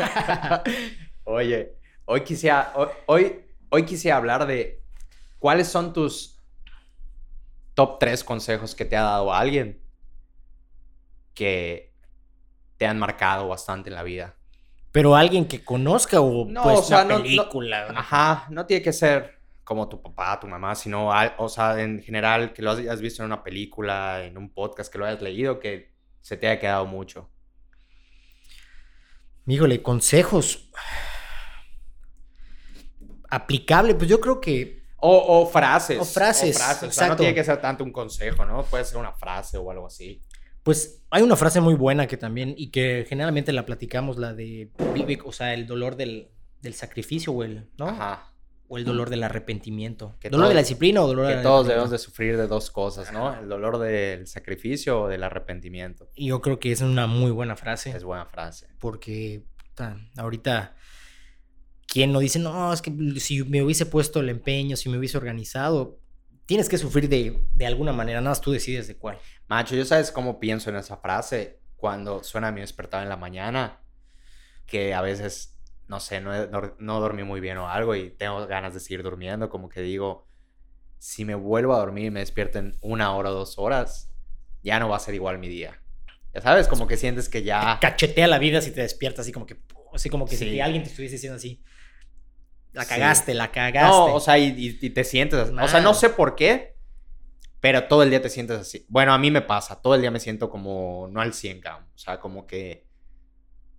Oye, hoy quisiera, hoy, hoy quisiera hablar de cuáles son tus top tres consejos que te ha dado alguien que te han marcado bastante en la vida. Pero alguien que conozca o No, pues o sea, no- película. no- ajá, no tiene que ser como tu papá, tu mamá, sino, o sea, en general, que lo hayas visto en una película, en un podcast, que lo hayas leído, que se te haya quedado mucho. Híjole, consejos. Aplicable, pues yo creo que O, o frases. O frases, O sea, no tiene que ser tanto un consejo, ¿no? Puede ser una frase o algo así. Pues hay una frase muy buena que también, y que generalmente la platicamos, la de Vivek, o sea, el dolor del, del sacrificio o el, ¿no? Ajá. O el dolor del arrepentimiento. Que ¿Dolor de la disciplina o dolor Que del todos arrepentimiento? debemos de sufrir de dos cosas, ¿no? El dolor del sacrificio o del arrepentimiento. Y yo creo que es una muy buena frase. Es buena frase. Porque puta, ahorita, ¿quién no dice, no, es que si me hubiese puesto el empeño, si me hubiese organizado? Tienes que sufrir de, de alguna manera, nada más tú decides de cuál. Macho, ¿yo sabes cómo pienso en esa frase? Cuando suena mi despertado en la mañana, que a veces, no sé, no, no, no dormí muy bien o algo y tengo ganas de seguir durmiendo, como que digo, si me vuelvo a dormir y me despierto en una hora o dos horas, ya no va a ser igual mi día. Ya sabes, como que sientes que ya... Cachetea la vida si te despiertas así como que, así como que Sí. si alguien te estuviese diciendo así. La Sí. cagaste, la cagaste. No, o sea, y, te sientes. O sea, no sé por qué, pero todo el día te sientes así. Bueno, a mí me pasa, todo el día me siento como no al 100, cabrón. O sea, como que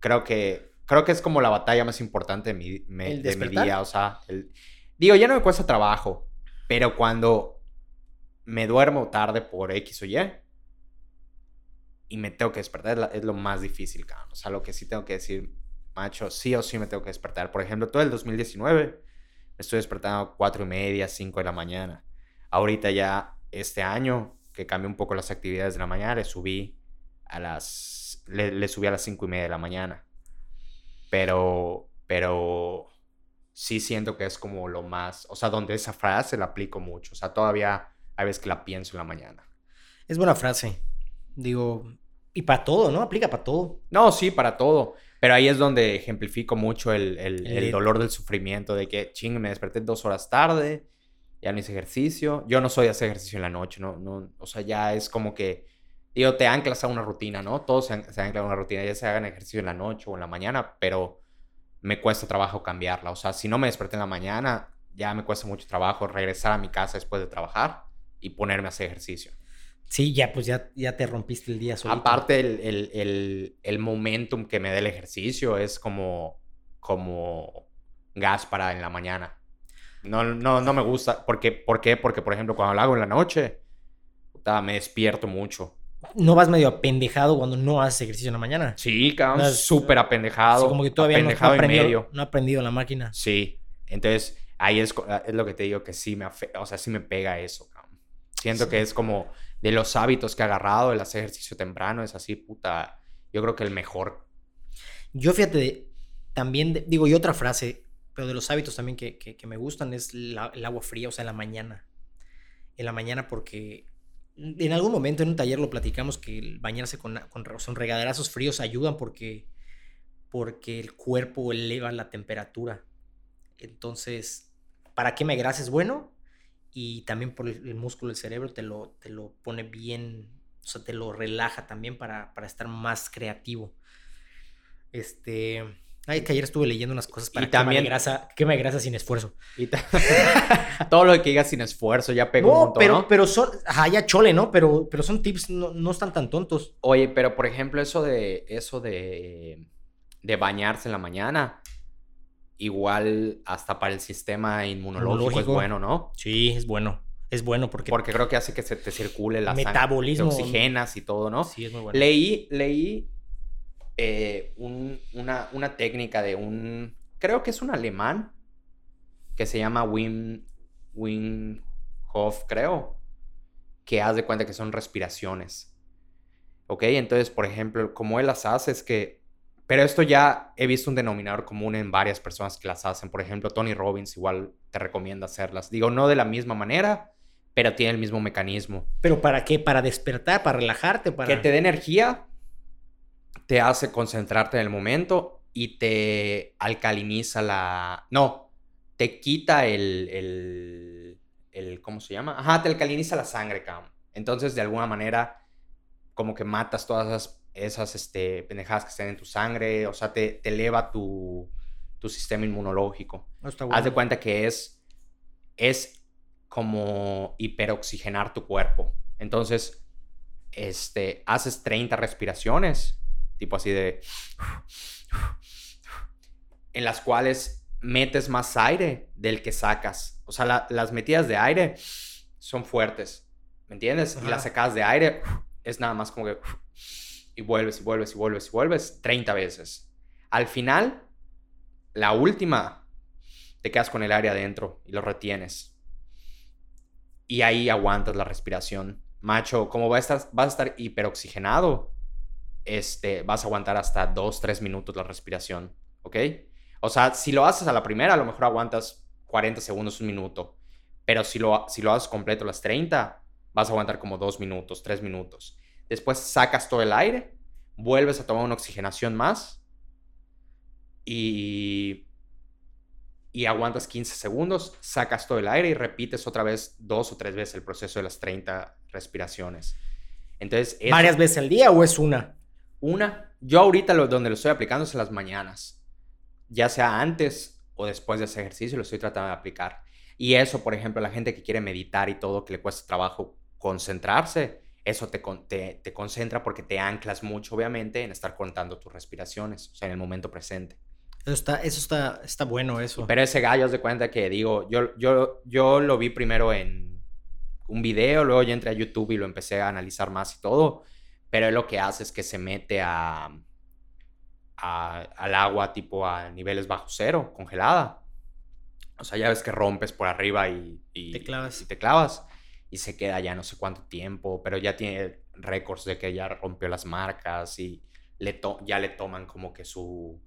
creo que creo que es como la batalla más importante de mi, me- ¿El de mi día, o sea, el- digo, ya no me cuesta trabajo, pero cuando me duermo tarde por X o Y y me tengo que despertar es, la- es lo más difícil, cabrón. O sea, lo que sí tengo que decir, macho, sí o sí me tengo que despertar. Por ejemplo, todo el 2019 me estoy despertando a 4 y media, 5 de la mañana. Ahorita ya este año, que cambié un poco las actividades de la mañana, le subí a las, le, le subí a las 5 y media de la mañana. Pero, pero sí siento que es como lo más, o sea, donde esa frase la aplico mucho. O sea, todavía hay veces que la pienso en la mañana. Es buena frase. Digo, y para todo, ¿no? Aplica para todo. No, sí, para todo. Pero ahí es donde ejemplifico mucho el, el- El el de- dolor del sufrimiento, de que, ching, me desperté dos horas tarde, ya no hice ejercicio. Yo no soy de hacer ejercicio en la noche, ¿no? no o sea, ya es como que, digo, te anclas a una rutina, ¿no? Todos se, an- se anclan a una rutina, ya se hagan ejercicio en la noche o en la mañana, pero me cuesta trabajo cambiarla. O sea, si no me desperté en la mañana, ya me cuesta mucho trabajo regresar a mi casa después de trabajar y ponerme a hacer ejercicio. Sí, ya, pues ya, ya te rompiste el día solito. Aparte, el, el, el, el momentum que me da el ejercicio es como, como gas para en la mañana. No, no, no me gusta. Porque, ¿Por qué? Porque, por ejemplo, cuando lo hago en la noche, puta, me despierto mucho. ¿No vas medio apendejado cuando no haces ejercicio en la mañana? Sí, cabrón, súper apendejado. Así como que todavía no, aprendido, medio. no ha aprendido la máquina. Sí. Entonces, ahí es, es lo que te digo que sí me, afe- o sea, sí me pega eso, cabrón. Siento Sí. que es como de los hábitos que he agarrado, el hacer ejercicio temprano, es así, puta. Yo creo que el mejor. Yo fíjate, también, de- digo, y otra frase, pero de los hábitos también que, que- que me gustan es la- el agua fría, o sea, en la mañana. En la mañana porque en algún momento en un taller lo platicamos que el bañarse con, con, con regaderazos fríos ayudan porque, porque el cuerpo eleva la temperatura. Entonces, ¿para qué me es bueno? Y también por el, el músculo del cerebro te lo, te lo pone bien, o sea, te lo relaja también para, para estar más creativo. Este. Ay, que ayer estuve leyendo unas cosas para Y también- grasa, quema de grasa sin esfuerzo. Y Todo lo que digas sin esfuerzo ya pega un montón, pero, ¿no? pero son. Ajá, ya chole, ¿no? Pero, pero son tips, no, no están tan tontos. Oye, pero por ejemplo, eso de eso de, de bañarse en la mañana, igual hasta para el sistema inmunológico, es Inmunológico. bueno, ¿no? Sí, es bueno. Es bueno porque. Porque creo que hace que se te circule la sangre, Metabolismo. te oxigenas y todo, ¿no? Sí, es muy bueno. Leí, leí eh, un- una, una técnica de un, creo que es un alemán, que se llama Wim, Wim Hof, creo, que haz de cuenta que son respiraciones. ¿Ok? Entonces, por ejemplo, como él las hace es que, pero esto ya he visto un denominador común en varias personas que las hacen. Por ejemplo, Tony Robbins igual te recomienda hacerlas. Digo, no de la misma manera, pero tiene el mismo mecanismo ¿Pero para qué? ¿Para despertar? ¿Para relajarte? Para... que te dé energía, te hace concentrarte en el momento y te alcaliniza la... No, te quita el, el, el... ¿Cómo se llama? Ajá, te alcaliniza la sangre, cabrón. Entonces, de alguna manera, como que matas todas esas, esas este, pendejadas que estén en tu sangre. O sea, te, te eleva tu, tu sistema inmunológico. No, está Haz de bueno. cuenta que es, es como hiperoxigenar tu cuerpo. Entonces, este, haces 30 respiraciones, tipo así de... En las cuales metes más aire del que sacas. O sea, la- las metidas de aire son fuertes, ¿me entiendes? Y las sacadas de aire es nada más como que... Y vuelves y vuelves y vuelves y vuelves 30 veces. Al final, la última, te quedas con el aire adentro y lo retienes. Y ahí aguantas la respiración. Macho, como vas a estar, vas a estar hiperoxigenado, este, vas a aguantar hasta 2, 3 minutos la respiración, ¿ok? O sea, si lo haces a la primera, a lo mejor aguantas 40 segundos, un minuto. Pero si lo, si lo haces completo las 30, vas a aguantar como 2 minutos, 3 minutos. Después sacas todo el aire, vuelves a tomar una oxigenación más y, y aguantas 15 segundos, sacas todo el aire y repites otra vez dos o tres veces el proceso de las 30 respiraciones. Entonces, ¿Varias veces al día o es una? Una, yo ahorita lo, donde lo estoy aplicando es en las mañanas, ya sea antes o después de ese ejercicio, lo estoy tratando de aplicar. Y eso, por ejemplo, la gente que quiere meditar y todo, que le cuesta trabajo concentrarse, eso te, te, te concentra porque te anclas mucho, obviamente, en estar contando tus respiraciones, o sea, en el momento presente. Eso está, eso está, está bueno, eso. Pero ese gallo, haz de cuenta que digo, yo, yo, yo lo vi primero en un video, luego ya entré a YouTube y lo empecé a analizar más y todo. Pero él lo que hace es que se mete a, a- al agua tipo a niveles bajo cero, congelada. O sea, ya ves que rompes por arriba y, y- Te clavas. y te clavas. Y se queda ya no sé cuánto tiempo, pero ya tiene récords de que ya rompió las marcas y le to- ya le toman como que su,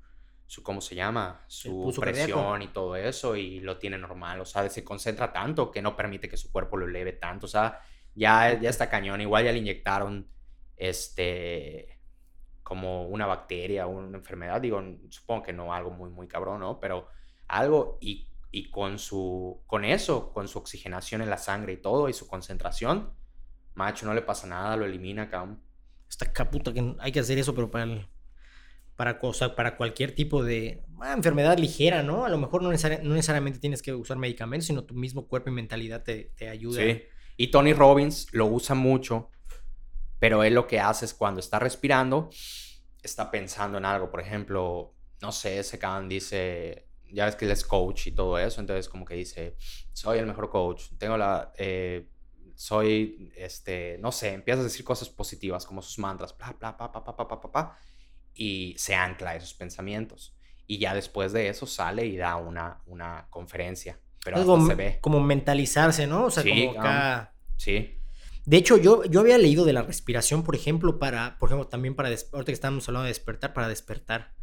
su ¿cómo se llama? Su presión cardíaco. y todo eso y lo tiene normal. O sea, se concentra tanto que no permite que su cuerpo lo eleve tanto. O sea, ya, ya está cañón. Igual ya le inyectaron este como una bacteria una enfermedad. Digo, supongo que no algo muy, muy cabrón, ¿no? Pero algo y, y con su, con eso, con su oxigenación en la sangre y todo y su concentración, macho, no le pasa nada, lo elimina, cabrón. Está caputa que hay que hacer eso, pero para el- para cosa, para cualquier tipo de ah, enfermedad ligera, ¿no? A lo mejor no, necesari- no necesariamente tienes que usar medicamentos, sino tu mismo cuerpo y mentalidad te, te ayuda. Sí. Y Tony Robbins lo usa mucho, pero él lo que hace es cuando está respirando, está pensando en algo. Por ejemplo, no sé, ese can dice, ya ves que él es coach y todo eso, entonces como que dice, soy el mejor coach, tengo la... Eh, soy, este, no sé, empiezas a decir cosas positivas como sus mantras, bla, bla, pa, pa, pa, pa, pa, pa, pa, y se ancla a esos pensamientos. Y ya después de eso sale y da una, una conferencia. Pero Algo hasta se ve. Como mentalizarse, ¿no? O sea, sí, como acá... um, sí. De hecho, yo, yo había leído de la respiración, por ejemplo, para, por ejemplo, también para, ahorita que estamos hablando de despertar, para despertar,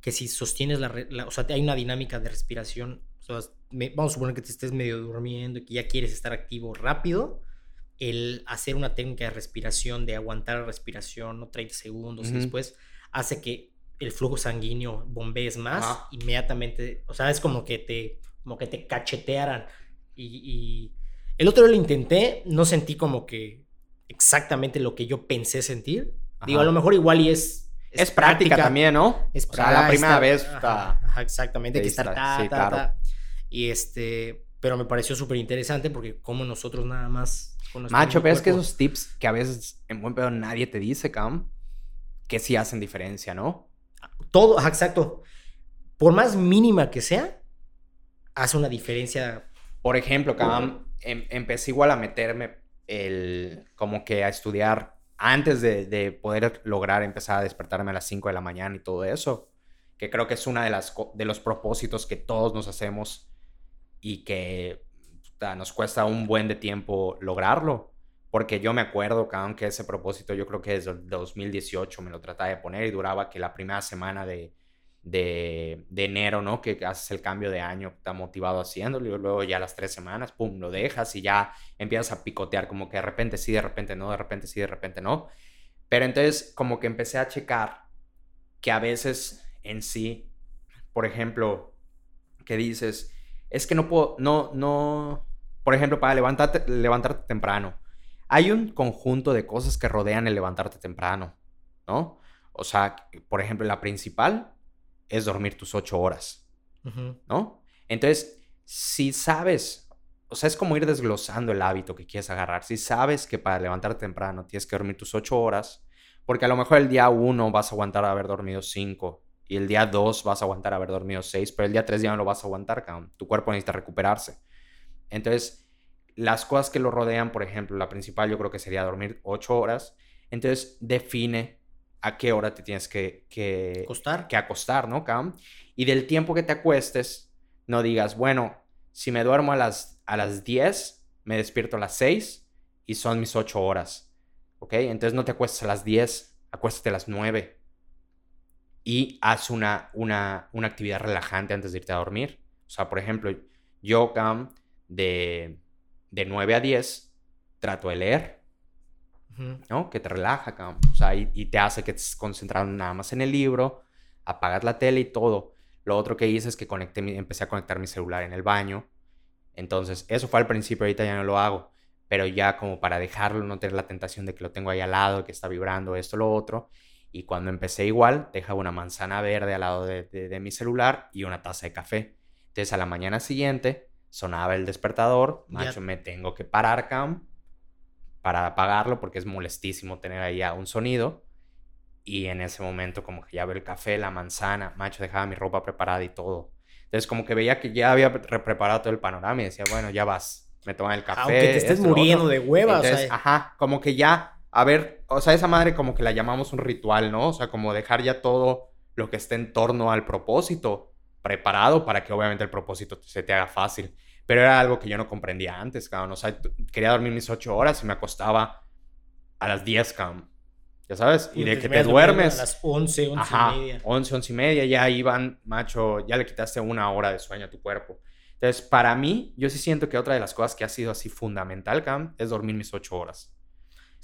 que si sostienes la, la- o sea, hay una dinámica de respiración, o sea, me- vamos a suponer que te estés medio durmiendo y que ya quieres estar activo rápido, el hacer una técnica de respiración, de aguantar la respiración, ¿no? 30 segundos, después hace que el flujo sanguíneo bombees más, Ajá. inmediatamente, o sea, es como que te, como que te cachetearan y, y el otro día lo intenté, no sentí como que exactamente lo que yo pensé sentir. Digo, a lo mejor igual y es... Es, práctica, también, ¿no? Es o sea, la primera vez ajá, está... ajá, exactamente, que estar ta, sí, ta, claro. ta. Y este, pero me pareció súper interesante porque como nosotros nada más... con Macho, pero es que esos tips que a veces en buen pedo nadie te dice, Cam, que sí hacen diferencia, ¿no? Todo, ajá, exacto. Por más mínima que sea, hace una diferencia. Por ejemplo, Cam, em- empecé igual a meterme el, como que a estudiar antes de, de poder lograr empezar a despertarme a las 5 de la mañana y todo eso, que creo que es una de las de los propósitos que todos nos hacemos y que puta, nos cuesta un buen de tiempo lograrlo. Porque yo me acuerdo, que ese propósito yo creo que desde el 2018 me lo trataba de poner y duraba que la primera semana de, de, de enero, ¿no? Que haces el cambio de año, está motivado haciéndolo y luego ya las tres semanas, pum, lo dejas y ya empiezas a picotear como que de repente sí, de repente no, de repente sí, de repente no. Pero entonces como que empecé a checar que a veces en sí por ejemplo, que dices, es que no puedo, no, no, por ejemplo, para levantarte, levantarte temprano. Hay un conjunto de cosas que rodean el levantarte temprano, ¿no? O sea, por ejemplo, la principal es dormir tus ocho horas, ¿no? Entonces, si sabes, o sea, es como ir desglosando el hábito que quieres agarrar. Si sabes que para levantarte temprano tienes que dormir tus ocho horas, porque a lo mejor el día uno vas a aguantar haber dormido cinco y el día dos vas a aguantar haber dormido seis, pero el día tres ya no lo vas a aguantar, Tu cuerpo necesita recuperarse. Entonces, las cosas que lo rodean, por ejemplo, la principal yo creo que sería dormir ocho horas. Entonces, define a qué hora te tienes que, que, acostar. que acostar, ¿no, Cam? Y del tiempo que te acuestes, no digas, bueno, si me duermo a las, a las 10, me despierto a las 6 y son mis 8 horas. ¿Ok? Entonces no te acuestes a las 10, acuéstate a las 9. Y haz una, una, una actividad relajante antes de irte a dormir. O sea, por ejemplo, yo, Cam, de, de 9 a 10, trato de leer. ¿No? Que te relaja, Cam. O sea, y, y, te hace que estés concentrado nada más en el libro, apagas la tele y todo. Lo otro que hice es que conecté empecé a conectar mi celular en el baño. Entonces, eso fue al principio, ahorita ya no lo hago. Pero ya como para dejarlo, no tener la tentación de que lo tengo ahí al lado, que está vibrando esto, lo otro. Y cuando empecé igual, dejaba una manzana verde al lado de, mi celular y una taza de café. Entonces, a la mañana siguiente, sonaba el despertador. Macho, me tengo que parar, Cam, para apagarlo porque es molestísimo tener ahí un sonido. Y en ese momento como que ya veo el café, la manzana, macho, dejaba mi ropa preparada y todo. Entonces como que veía que ya había preparado todo el panorama y decía, bueno, ya vas, me toman el café. Aunque te estés muriendo de hueva, Entonces, Ajá, como que ya, a ver, o sea, esa madre como que la llamamos un ritual, ¿no? O sea, como dejar ya todo lo que esté en torno al propósito preparado para que obviamente el propósito se te haga fácil. Pero era algo que yo no comprendía antes, cabrón. O sea, quería dormir mis ocho horas y me acostaba a las 10, cabrón. Ya sabes, y, de que te duermes. A las 11, 11 y media. 11, 11 y media, ya iban, macho, ya le quitaste una hora de sueño a tu cuerpo. Entonces, para mí, yo sí siento que otra de las cosas que ha sido así fundamental, Cam, es dormir mis 8 horas.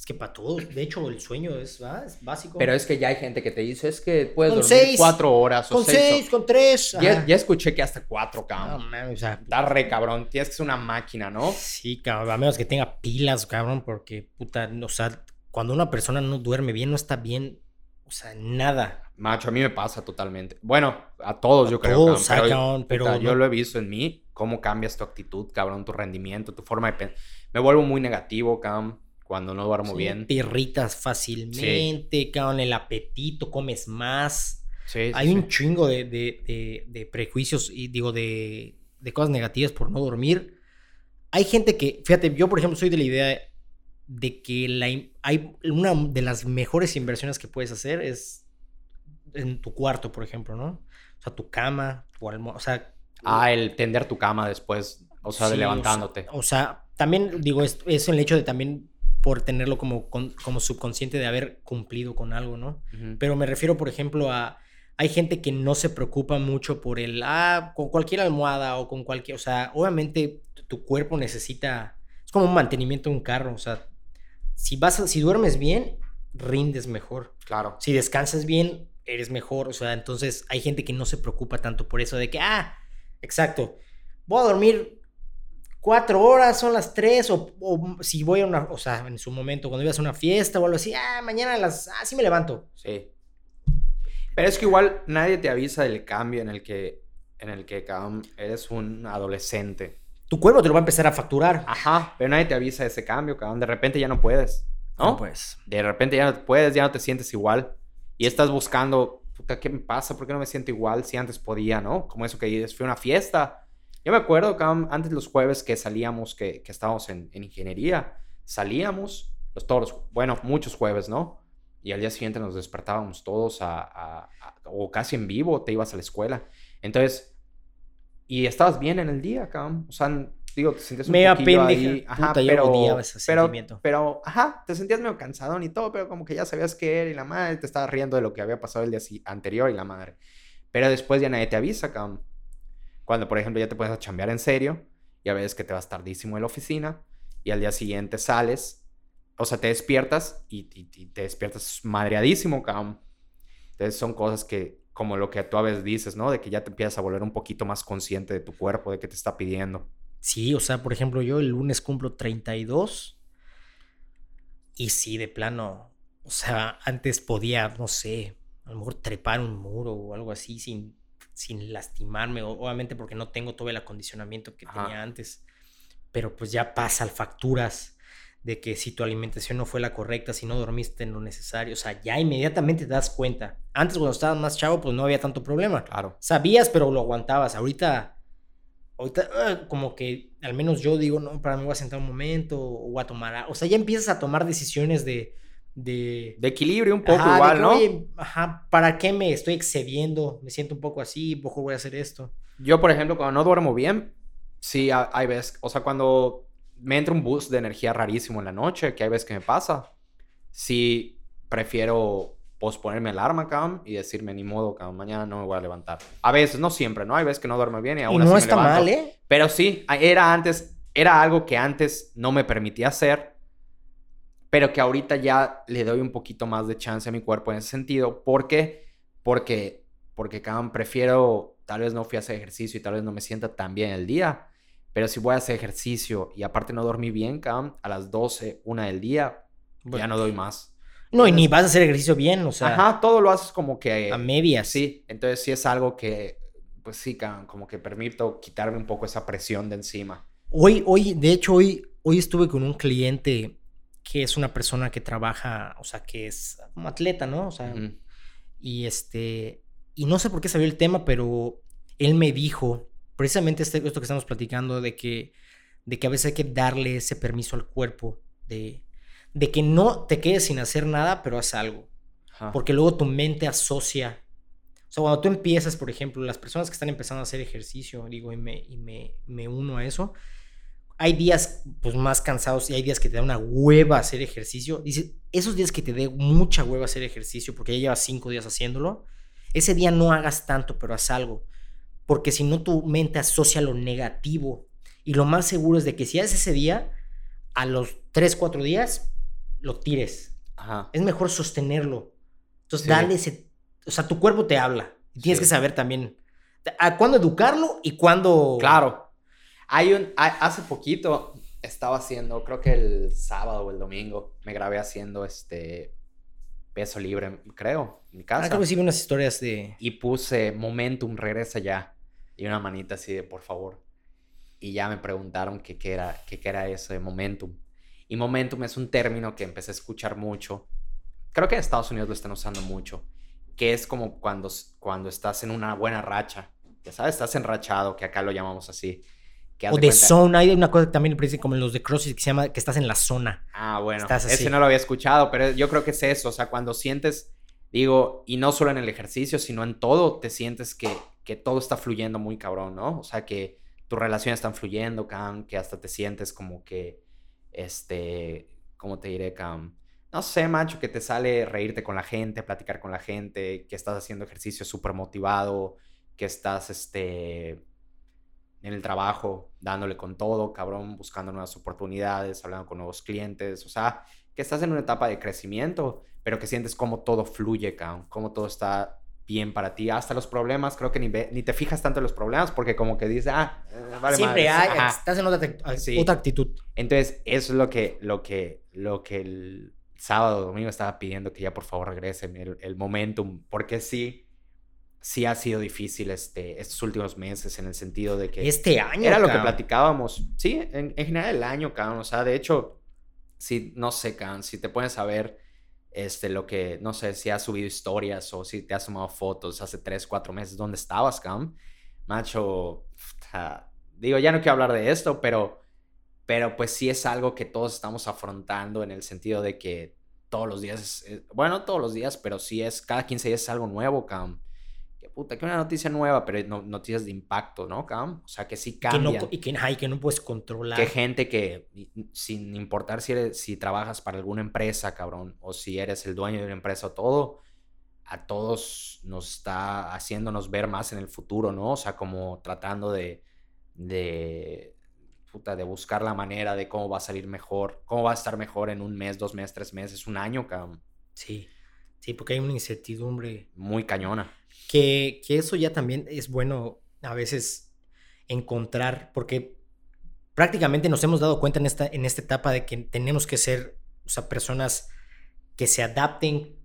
Es que para todos, de hecho, el sueño es, básico. Pero es que ya hay gente que te dice, es que puedes dormir 4 horas o Con 6, con 3. Ya, ya, escuché que hasta 4, Cam. No, o sea. Está re cabrón, tienes que ser una máquina, ¿no? Sí, cabrón, a menos que tenga pilas, cabrón, porque, puta, o sea, cuando una persona no duerme bien, no está bien, o sea, nada. Macho, a mí me pasa totalmente. Bueno, a todos yo creo. Todos, pero, pero yo lo he visto en mí, cómo cambias tu actitud, cabrón, tu rendimiento, tu forma de pensar. Me vuelvo muy negativo, Cam, cuando no duermo bien. Te irritas fácilmente, cabrón, el apetito, comes más. Sí, Hay un chingo de, de, de, prejuicios y digo, de, de cosas negativas por no dormir. Hay gente que, fíjate, yo por ejemplo soy de la idea de que la, hay una de las mejores inversiones que puedes hacer es en tu cuarto, por ejemplo, ¿no? O sea, tu cama, tu almohada, o sea... Ah, el tender tu cama después, o sea, de levantándote. O sea, también digo, es, es el hecho de también por tenerlo como, como subconsciente de haber cumplido con algo, ¿no? Pero me refiero, por ejemplo, a... Hay gente que no se preocupa mucho por el, ah, con cualquier almohada o con cualquier, o sea, obviamente tu cuerpo necesita, es como un mantenimiento de un carro, o sea, si, vas si duermes bien, rindes mejor. Claro. Si descansas bien, eres mejor. O sea, entonces hay gente que no se preocupa tanto por eso de que, ah, exacto, voy a dormir cuatro horas, son las tres, o, si voy a una, o sea, en su momento, cuando ibas a una fiesta o algo así, ah, mañana a las, ah, sí me levanto. Sí. Pero es que igual nadie te avisa del cambio en el que, en el que eres un adolescente tu cuerpo te lo va a empezar a facturar. Ajá, pero nadie te avisa de ese cambio, cabrón. De repente ya no puedes, ¿no? pues. De repente ya no puedes, ya no te sientes igual. Y estás buscando, puta, ¿qué me pasa? ¿Por qué no me siento igual si antes podía, no? Como eso que dices, fue una fiesta. Yo me acuerdo, cabrón, antes los jueves que salíamos, que, que estábamos en, ingeniería, salíamos, los todos, bueno, muchos jueves, ¿no? Y al día siguiente nos despertábamos todos a, a, o casi en vivo, te ibas a la escuela. Entonces, y estabas bien en el día, cabrón. O sea, digo, te sentías un Mega poquillo ahí. Ajá, pero, ese pero, pero, ajá, te sentías medio cansado y todo, pero como que ya sabías qué era y la madre te estaba riendo de lo que había pasado el día anterior y la madre. Pero después ya nadie te avisa, cabrón. Cuando, por ejemplo, ya te puedes chambear en serio, ya ves que te vas tardísimo en la oficina y al día siguiente sales, o sea, te despiertas y, y te despiertas madreadísimo, cabrón. Entonces son cosas que como lo que tú a veces dices, ¿no? De que ya te empiezas a volver un poquito más consciente de tu cuerpo, de qué te está pidiendo. Sí, o sea, por ejemplo, yo el lunes cumplo 32 y sí, de plano, o sea, antes podía, no sé, a mejor trepar un muro o algo así sin, sin lastimarme, obviamente porque no tengo todo el acondicionamiento que tenía antes, pero pues ya pasan facturas de que si tu alimentación no fue la correcta, si no dormiste en lo necesario, o sea, ya inmediatamente te das cuenta. Antes cuando estabas más chavo, pues no había tanto problema. Claro. Sabías, pero lo aguantabas. Ahorita, ahorita ah, como que al menos yo digo, no, para mí voy a sentar un momento o voy a tomar, o sea, ya empiezas a tomar decisiones de... De, de equilibrio un poco igual, ¿no? ajá, ¿para qué me estoy excediendo? Me siento un poco así, poco voy a hacer esto. Yo, por ejemplo, cuando no duermo bien, sí, hay veces, o sea, cuando me entra un boost de energía rarísimo en la noche, que hay veces que me pasa. Sí, prefiero posponerme el alarma, cam, y decirme, ni modo, cam, mañana no me voy a levantar. A veces, no siempre, ¿no? Hay veces que no duermo bien y aún y no está mal, ¿eh? Pero sí, era antes, era algo que antes no me permitía hacer, pero que ahorita ya le doy un poquito más de chance a mi cuerpo en ese sentido. ¿Por qué? Porque, porque, cam, prefiero, tal vez no fui a hacer ejercicio y tal vez no me sienta tan bien el día pero si voy a hacer ejercicio y aparte no dormí bien, Cam, a las 12, una del día, ya no doy más. No, y ni vas a hacer ejercicio bien, o sea. Ajá, todo lo haces como que. A medias. Sí, entonces sí es algo que, pues sí, como que permito quitarme un poco esa presión de encima. Hoy, hoy, de hecho, hoy, hoy estuve con un cliente que es una persona que trabaja, o sea, que es como atleta, ¿no? O sea, y este, y no sé por qué salió el tema, pero él me dijo precisamente este, esto que estamos platicando de que, de que a veces hay que darle ese permiso al cuerpo de, de que no te quedes sin hacer nada, pero haz algo. Porque luego tu mente asocia. O sea, cuando tú empiezas, por ejemplo, las personas que están empezando a hacer ejercicio, digo, y me, y me, me uno a eso, hay días pues más cansados y hay días que te da una hueva hacer ejercicio. Dice, esos días que te dé mucha hueva hacer ejercicio porque ya llevas cinco días haciéndolo, ese día no hagas tanto, pero haz algo porque si no tu mente asocia lo negativo. Y lo más seguro es de que si haces ese día, a los 3, 4 días, lo tires. Es mejor sostenerlo. Entonces, dale ese... O sea, tu cuerpo te habla. Y tienes que saber también a cuándo educarlo y cuándo... Claro. Hay un... Hace poquito estaba haciendo, creo que el sábado o el domingo, me grabé haciendo este peso libre, creo, en mi casa. Ah, creo que sí unas historias de... Y puse Momentum, regresa ya y una manita así de por favor. Y ya me preguntaron qué, qué, era, qué, era eso de momentum. Y momentum es un término que empecé a escuchar mucho. Creo que en Estados Unidos lo están usando mucho. Que es como cuando, cuando estás en una buena racha. Ya sabes, estás enrachado, que acá lo llamamos así. O de, zona. Hay una cosa que también como en los de CrossFit que se llama que estás en la zona. Ah, bueno. Ese no lo había escuchado, pero yo creo que es eso. O sea, cuando sientes, digo, y no solo en el ejercicio, sino en todo, te sientes que que todo está fluyendo muy cabrón, ¿no? O sea, que tus relaciones están fluyendo, Cam, que hasta te sientes como que, este, ¿cómo te diré, Cam? No sé, macho, que te sale reírte con la gente, platicar con la gente, que estás haciendo ejercicio súper motivado, que estás, este, en el trabajo, dándole con todo, cabrón, buscando nuevas oportunidades, hablando con nuevos clientes, o sea, que estás en una etapa de crecimiento, pero que sientes cómo todo fluye, cómo todo está bien para ti. Hasta los problemas, creo que ni, ni te fijas tanto en los problemas porque como que dices, ah, eh, vale Siempre hay, estás en otra, otra, actitud. Entonces, eso es lo que, lo que, lo que el sábado, domingo estaba pidiendo que ya por favor regresen el, el momentum, porque sí, sí ha sido difícil este, estos últimos meses en el sentido de que... Este año. Era lo que platicábamos. Sí, en, en, general el año, cabrón. O sea, de hecho, si, no sé, cabrón, si te pones a ver este, lo que, no sé, si has subido historias o si te has tomado fotos hace tres, cuatro meses, ¿dónde estabas, Cam? Macho, digo, ya no quiero hablar de esto, pero, pero pues sí es algo que todos estamos afrontando en el sentido de que todos los días, bueno, todos los días, pero sí es, cada 15 días es algo nuevo, Cam puta, que una noticia nueva, pero no, noticias de impacto, ¿no, Cam? O sea, que sí cambian. y, que, que no puedes controlar. Que gente que, sin importar si, eres, si trabajas para alguna empresa, cabrón, o si eres el dueño de una empresa o todo, a todos nos está haciéndonos ver más en el futuro, ¿no? O sea, como tratando de, de, puta, de buscar la manera de cómo va a salir mejor, cómo va a estar mejor en un mes, dos meses, tres meses, un año, cabrón. Sí. Sí, porque hay una incertidumbre. Muy cañona. Que, eso ya también es bueno a veces encontrar, porque prácticamente nos hemos dado cuenta en esta, en esta etapa de que tenemos que ser, o sea, personas que se adapten,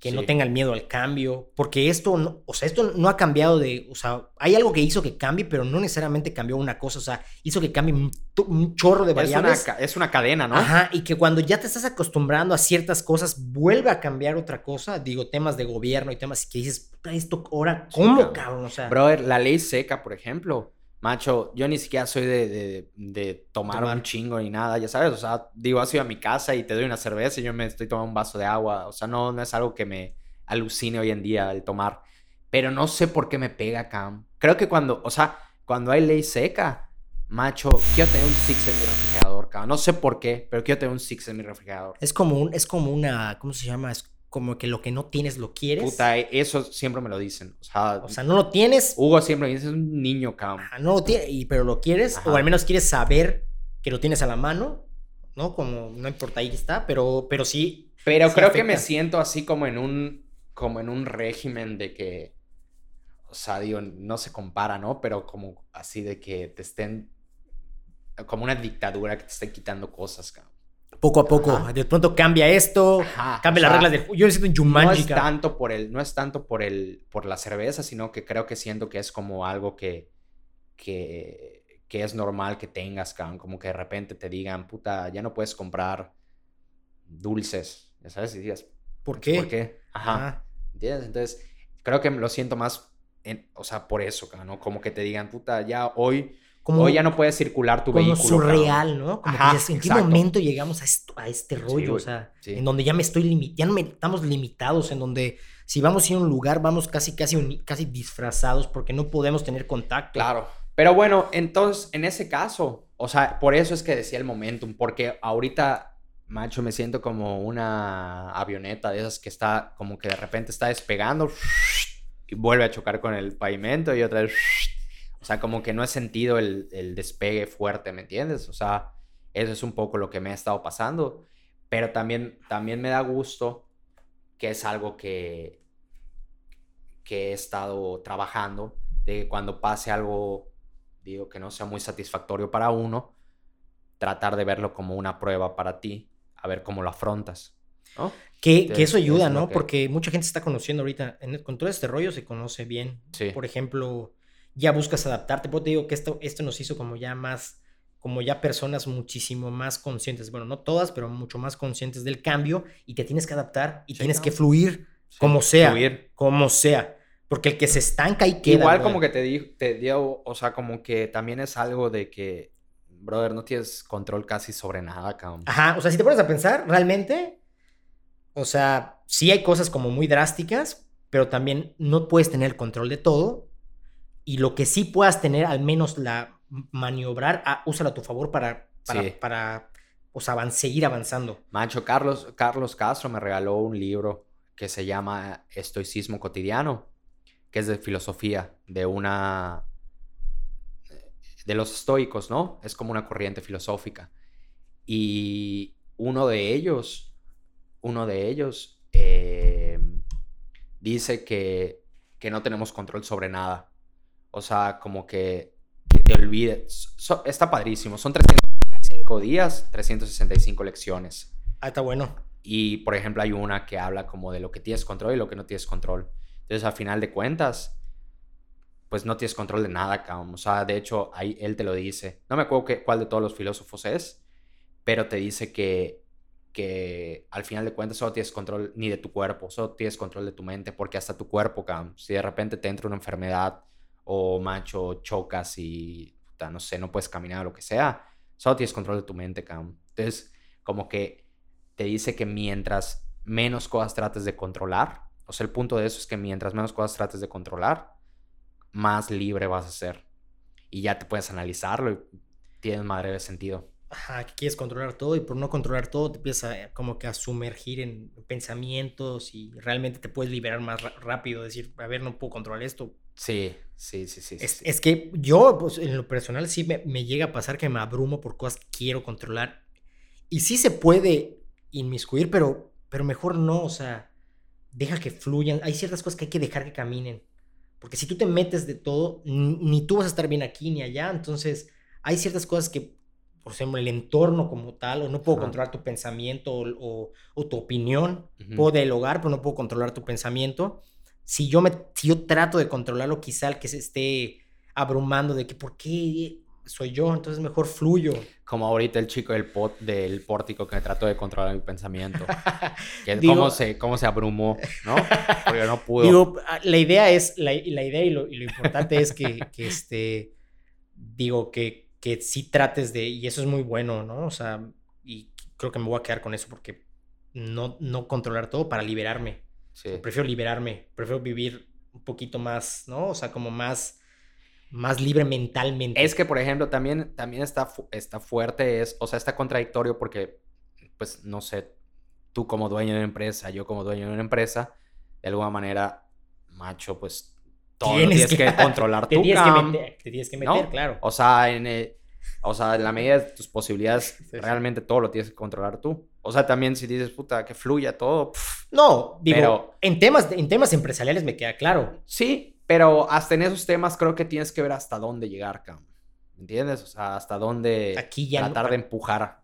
que no Sí. tengan miedo al cambio, porque esto, no, o sea, esto no ha cambiado de, o sea, hay algo que hizo que cambie, pero no necesariamente cambió una cosa, o sea, hizo que cambie un, chorro de Es una, variables. es una cadena, ¿no? Ajá, y que cuando ya te estás acostumbrando a ciertas cosas, vuelve a cambiar otra cosa, digo, temas de gobierno y temas que dices, "Puta, esto ahora, Sí, ¿cómo, cabrón. cabrón? O sea, Brother, la ley seca, por ejemplo. Macho, yo ni siquiera soy de, de- de tomar, Tomar. un chingo ni nada, ya sabes. O sea, digo, has ido a mi casa y te doy una cerveza y yo me estoy tomando un vaso de agua. O sea, no, no es algo que me alucine hoy en día el tomar. Pero no sé por qué me pega, Cam. Creo que cuando, o sea, cuando hay ley seca, macho, quiero tener un six en mi refrigerador, Cam. No sé por qué, pero quiero tener un six en mi refrigerador. es como un, es como una, ¿cómo se llama? Es como que lo que no tienes lo quieres. Puta, eso siempre me lo dicen. O sea, o sea, no lo tienes, Hugo siempre me dice, es un niño, ajá, no lo tienes, y, pero lo quieres, Ajá. o al menos quieres saber que lo tienes a la mano, ¿no? Como, no importa, ahí está, pero, pero sí, Pero Sí creo que me siento así como en un, como en un régimen de que, o sea, digo, no se compara, ¿no? Pero como así de que te estén, como una dictadura que te estén quitando cosas, cabrón. Poco a poco, Ajá. de pronto cambia esto, Ajá, cambia o las sea, reglas del juego. Yo necesito un No Jumanji, es cabrón. tanto por el, no es tanto por el, por la cerveza, sino que creo que siento que es como algo que, que, que es normal que tengas, cabrón. Como que de repente te digan, puta, ya no puedes comprar dulces, ya sabes, y digas, ¿Por qué? ¿por qué? Ajá. Ajá. ¿Entiendes? Entonces, creo que lo siento más, en- o sea, por eso, ¿no? Como que te digan, puta, ya hoy, Como, hoy ya no puedes circular tu como vehículo. cabrón". surreal, ¿no? Como Ajá, que ¿en qué exacto. momento llegamos a, esto, a este rollo? o sea, sí. en donde ya me estoy limitando, ya no me, estamos limitados, en donde si vamos a ir a un lugar, vamos casi, casi, casi disfrazados porque no podemos tener contacto. Claro. Pero bueno, entonces, en ese caso, o sea, por eso es que decía el momentum, porque ahorita, macho, me siento como una avioneta de esas que está, como que de repente está despegando y vuelve a chocar con el pavimento y otra vez, o sea, como que no he sentido el, el despegue fuerte, ¿me entiendes? O sea, eso es un poco lo que me ha estado pasando, pero también, también me da gusto que es algo que, que he estado trabajando, de que cuando pase algo, digo, que no sea muy satisfactorio para uno, tratar de verlo como una prueba para ti, a ver cómo lo afrontas, ¿no? Que, que Entonces, eso ayuda, es ¿no? que- Porque mucha gente se está conociendo ahorita. en- con todo este rollo se conoce bien. Sí. Por ejemplo, ya buscas adaptarte. Pero te digo que esto, esto nos hizo como ya más, como ya personas muchísimo más conscientes. Bueno, no todas, pero mucho más conscientes del cambio. Y te tienes que adaptar y Sí, tienes que fluir Sí, como sea. fluir. Como sea. Porque el que se estanca y queda. Igual brother. como que te, di- te dio, o sea, como que también es algo de que, brother, no tienes control casi sobre nada, cabrón. Ajá, o sea, si te pones a pensar, realmente, o sea, sí hay cosas como muy drásticas, pero también no puedes tener el control de todo. Y lo que sí puedas tener, al menos la maniobrar, ah, úsala a tu favor para, para, Sí. para o sea, avan- seguir avanzando. Mancho, Carlos, Carlos Castro me regaló un libro que se llama Estoicismo Cotidiano, que es de filosofía, de una... de los estoicos, ¿no? Es como una corriente filosófica. Y uno de ellos, uno de ellos eh, dice que, que no tenemos control sobre nada. O sea, como que, que te olvides. So- está padrísimo. Son 365 días, 365 lecciones. Ah, está bueno. Y, por ejemplo, hay una que habla como de lo que tienes control y lo que no tienes control. Entonces, al final de cuentas, pues no tienes control de nada, cabrón. O sea, de hecho, ahí él te lo dice. No me acuerdo qué- cuál de todos los filósofos es, pero te dice que, que al final de cuentas solo tienes control ni de tu cuerpo, solo tienes control de tu mente, porque hasta tu cuerpo, cabrón, si de repente te entra una enfermedad o macho chocas y, puta, no sé, no puedes caminar o lo que sea, solo tienes control de tu mente, cabrón. Entonces, como que te dice que mientras menos cosas trates de controlar, o sea, el punto de eso es que mientras menos cosas trates de controlar, más libre vas a ser. Y ya te puedes analizarlo y tienes madre de sentido. Ajá, que quieres controlar todo y por no controlar todo te empiezas a, como que a sumergir en pensamientos y realmente te puedes liberar más rápido, decir, a ver, no puedo controlar esto, Sí, sí, sí, sí. Es, sí. es que yo, pues, en lo personal, sí me, me llega a pasar que me abrumo por cosas que quiero controlar. Y sí se puede inmiscuir, pero, pero mejor no, o sea, deja que fluyan. Hay ciertas cosas que hay que dejar que caminen. Porque si tú te metes de todo, ni tú vas a estar bien aquí ni allá. Entonces, hay ciertas cosas que, por ejemplo, el entorno como tal, o no puedo controlar tu pensamiento o, tu opinión. Puedo dialogar, pero no puedo controlar tu pensamiento. Si yo, me, si yo trato de controlarlo, quizá el que se esté abrumando de que, ¿por qué soy yo, entonces mejor fluyo. Como ahorita el chico del, pot, del pórtico que trató de controlar mi pensamiento. que cómo, se, cómo se abrumó, ¿no? Porque no pudo. Digo, ah, la idea es, la, la idea y lo, y lo, importante es que, que, este, digo, que, que sí trates de, y eso es muy bueno, ¿no? O sea, y creo que me voy a quedar con eso porque no, no controlar todo para liberarme. Sí. prefiero liberarme, prefiero vivir un poquito más, ¿no? O sea, como más más libre mentalmente. Es que, por ejemplo, también, también está, está fuerte, es, o sea, está contradictorio porque, pues, no sé, tú como dueño de una empresa, yo como dueño de una empresa, de alguna manera, macho, pues, todo tienes, que, controlar te tienes que meter, te tienes que meter, claro. O sea, en o sea, en la medida de tus posibilidades, realmente todo lo tienes que controlar tú. O sea, también si dices, puta, que fluya todo. no, digo, pero, en, temas, en temas empresariales me queda claro. Sí, pero hasta en esos temas creo que tienes que ver hasta dónde llegar, Cam. ¿Entiendes? O sea, hasta dónde Aquí ya tratar de empujar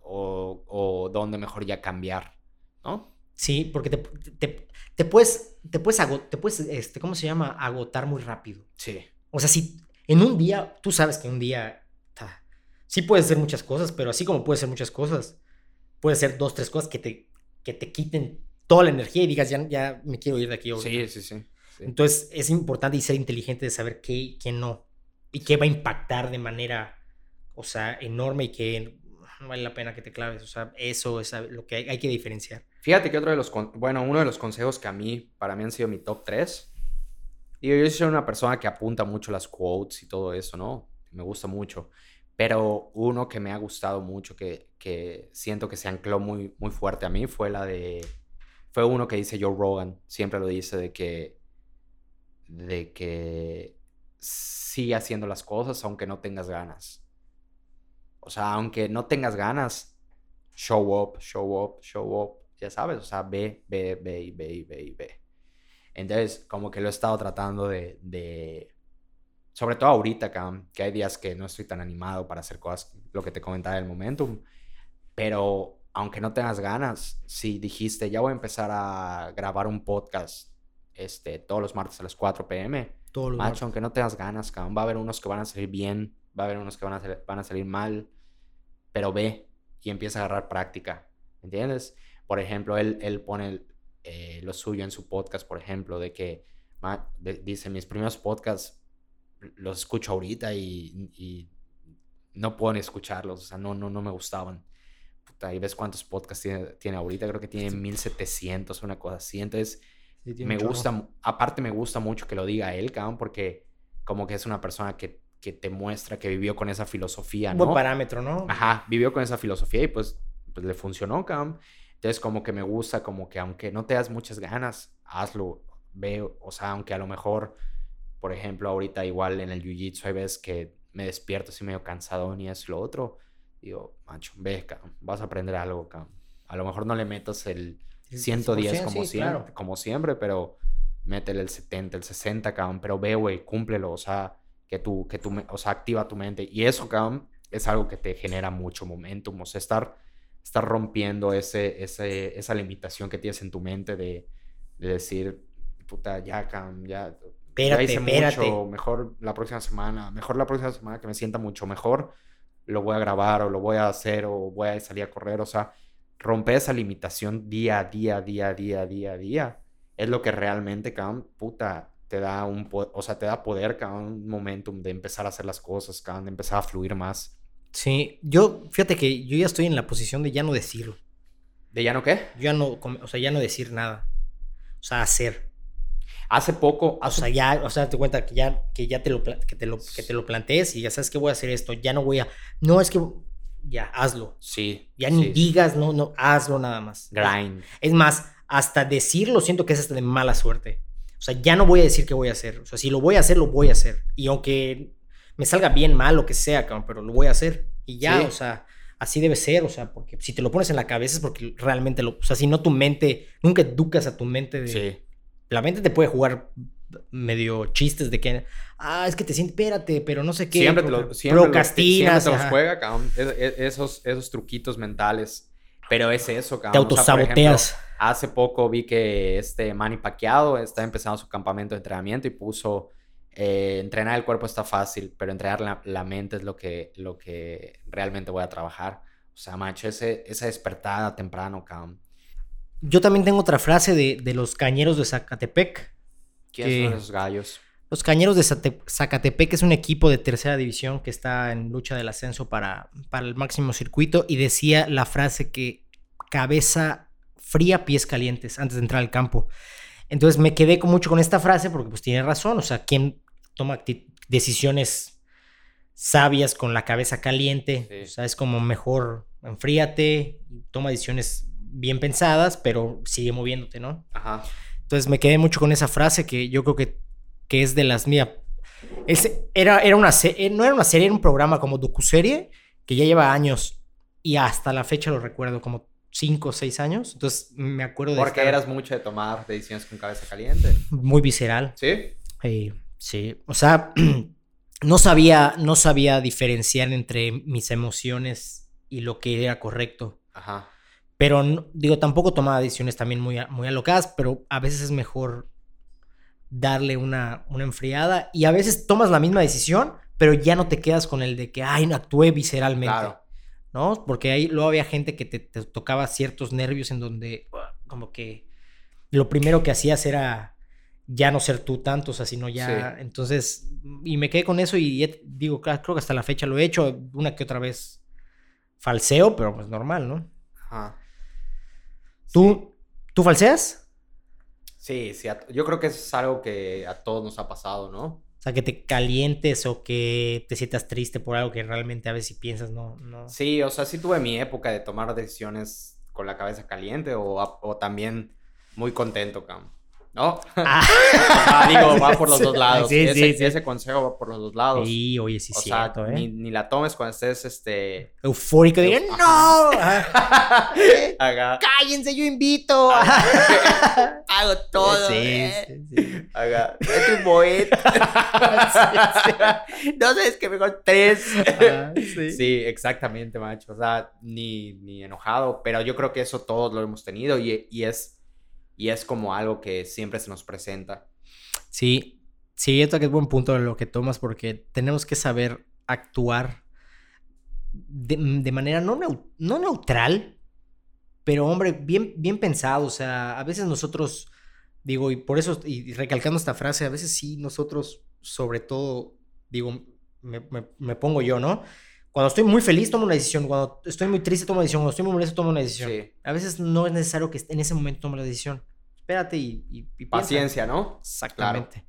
o, o dónde mejor ya cambiar, ¿no? Sí, porque te, te, te puedes, te puedes, te puedes este, ¿cómo se llama? Agotar muy rápido. Sí. O sea, si en un día, tú sabes que un día, sí puedes hacer muchas cosas, pero así como puedes hacer muchas cosas, puedes hacer dos, tres cosas que te, que te quiten toda la energía y digas, ya, ya me quiero ir de aquí. Sí, sí, sí. Entonces es importante y ser inteligente de saber qué y qué no. Y qué va a impactar de manera, o sea, enorme y que no vale la pena que te claves. O sea, eso es lo que hay, que diferenciar. Fíjate que otro de los, bueno, uno de los consejos que a mí, para mí han sido mi top 3. Y yo soy una persona que apunta mucho las quotes y todo eso, ¿no? Me gusta mucho. Pero uno que me ha gustado mucho, que, que siento que se ancló muy, muy fuerte a mí, fue la de... Fue uno que dice Joe Rogan, siempre lo dice, de que de que sigue haciendo las cosas aunque no tengas ganas. O sea, aunque no tengas ganas, show up, show up, show up. Ya sabes, o sea, ve, ve, ve, ve, ve, ve. Entonces, como que lo he estado tratando de, de sobre todo ahorita, que hay días que no estoy tan animado para hacer cosas, lo que te comentaba del momentum, pero aunque no tengas ganas, si dijiste, ya voy a empezar a grabar un podcast este, todos los martes a las 4 pm. Macho, aunque no tengas ganas, cabrón, va a haber unos que van a salir bien, va a haber unos que van a, salir, van a salir mal, pero ve y empieza a agarrar práctica, ¿entiendes? Por ejemplo, él, él pone eh, lo suyo en su podcast, por ejemplo, de que dice, mis primeros podcasts los escucho ahorita y, no puedo ni escucharlos, o sea, no, no, no me gustaban. Puta, y ves cuántos podcasts tiene, tiene ahorita, creo que tiene 1700, una cosa así, entonces me gusta, aparte me gusta mucho que lo diga él, cabrón, porque como que es una persona que, que te muestra que vivió con esa filosofía, ¿no? Buen parámetro, ¿no? Ajá, vivió con esa filosofía y pues, pues le funcionó, cabrón. Entonces como que me gusta, como que aunque no te das muchas ganas, hazlo, ve, o sea, aunque a lo mejor, por ejemplo, ahorita igual en el jiu-jitsu hay veces que me despierto así medio cansado ni es lo otro, digo, macho, ve, cabrón, vas a aprender algo, cabrón. A lo mejor no le metas el 110 como, siempre, como siempre, pero métele el 70, el 60, cabrón, pero ve, güey, cúmplelo, o sea, que tú, que tú, o sea, activa tu mente. Y eso, cabrón, es algo que te genera mucho momentum, o sea, estar, estar rompiendo ese, ese, esa limitación que tienes en tu mente de, de decir, puta, ya, cabrón, ya, espérate, hice mucho, mejor la próxima semana, mejor la próxima semana que me sienta mucho mejor, lo voy a grabar o lo voy a hacer o voy a salir a correr, o sea, romper esa limitación día a día, día, día, día, día, es lo que realmente, cabrón, puta, te da un, o sea, te da poder, cabrón, un momentum de empezar a hacer las cosas, cabrón, de empezar a fluir más. Sí, yo, fíjate que yo ya estoy en la posición de ya no decirlo. ¿De ya no qué? Yo ya no, o sea, ya no decir nada. O sea, hacer. Hace poco. O sea, ya, o sea, te cuenta que ya, que ya te lo, que te lo, que te lo plantees y ya sabes que voy a hacer esto. Ya no voy a. No, es que ya, hazlo. Sí. Ya ni digas, no, no, hazlo nada más. Grind. Es más, hasta decirlo siento que es hasta de mala suerte. O sea, ya no voy a decir qué voy a hacer. O sea, si lo voy a hacer, lo voy a hacer. Y aunque me salga bien mal, lo que sea, pero lo voy a hacer. Y ya, o sea, así debe ser, o sea, porque si te lo pones en la cabeza es porque realmente lo, o sea, si no tu mente, nunca educas a tu mente de... Sí. La mente te puede jugar medio chistes de que, ah, es que te sientes, espérate, pero no sé qué. Siempre te lo, siempre lo- siempre te los juega, cabrón. Es- es- esos, esos truquitos mentales. Pero es eso, Te cabrón. O sea, ejemplo, autosaboteas. hace poco vi que este Manny Pacquiao está empezando su campamento de entrenamiento y puso eh, entrenar el cuerpo está fácil, pero entrenar la, la mente es lo que, lo que realmente voy a trabajar. O sea, macho, ese, esa despertada temprano, cabrón. Yo también tengo otra frase de, de los cañeros de Zacatepec. ¿Quiénes Que- son esos gallos? Los Cañeros de Zacatepec es un equipo de tercera división que está en lucha del ascenso para, para el máximo circuito y decía la frase que cabeza fría, pies calientes antes de entrar al campo. Entonces me quedé con mucho con esta frase porque pues tiene razón, o sea, quien toma decisiones sabias con la cabeza caliente, Sí. o sea, es como mejor enfríate, toma decisiones bien pensadas, pero sigue moviéndote, ¿no? Ajá. Entonces me quedé mucho con esa frase que yo creo que, que es de las mías. Es, era, era una eh, no era una serie, era un programa como docuserie que ya lleva años y hasta la fecha lo recuerdo como 5 o 6 años. Entonces me acuerdo de Porque eras mucho de tomar decisiones con cabeza caliente. muy visceral. ¿Sí? Eh, sí, o sea, no sabía, no sabía diferenciar entre mis emociones y lo que era correcto. Ajá. Pero no- digo, tampoco tomaba decisiones también muy, muy alocadas, pero a veces es mejor darle una, una enfriada y a veces tomas la misma decisión, pero ya no te quedas con el de que, ay, no actué visceralmente, Claro. ¿no? Porque ahí luego había gente que te, te tocaba ciertos nervios en donde como que lo primero que hacías era ya no ser tú tanto, o sea, sino ya, entonces, y me quedé con eso y digo, claro, creo que hasta la fecha lo he hecho, una que otra vez falseo, pero pues normal, ¿no? Ajá. ¿Tú, ¿tú falseas? Sí, sí. Yo creo que eso es algo que a todos nos ha pasado, ¿no? O sea, que te calientes o que te sientas triste por algo que realmente a veces si piensas no, no. Sí, o sea, sí tuve mi época de tomar decisiones con la cabeza caliente o, o también muy contento, Cam. ¿No? Ah. Digo, va por los dos lados. Sí, ese, sí, sí. ese consejo va por los dos lados. Sí, oye, sí, o cierto, sea, ¿eh? ni, ni la tomes cuando estés, este... Eufórico, Ajá. ¡no! Ajá. ¡Cállense, yo invito! Hago todo, Sí, ¿eh? sí. Haga... Es un no sabes que mejor tres. Ah, sí. Sí, exactamente, macho. O sea, ni, ni enojado, pero yo creo que eso todos lo hemos tenido y, y es, y es como algo que siempre se nos presenta. Sí, sí, que es buen punto lo que tomas porque tenemos que saber actuar de, de manera no, no neutral, pero hombre, bien, bien pensado. O sea, a veces nosotros, digo, y por eso, y recalcando esta frase, a veces sí, nosotros, sobre todo, digo, me- me pongo yo, ¿no? Cuando estoy muy feliz tomo una decisión, cuando estoy muy triste tomo una decisión, cuando estoy muy molesto tomo una decisión. Sí. A veces no es necesario que en ese momento tome la decisión. Espérate y, y- y. Paciencia, ¿no? Exactamente.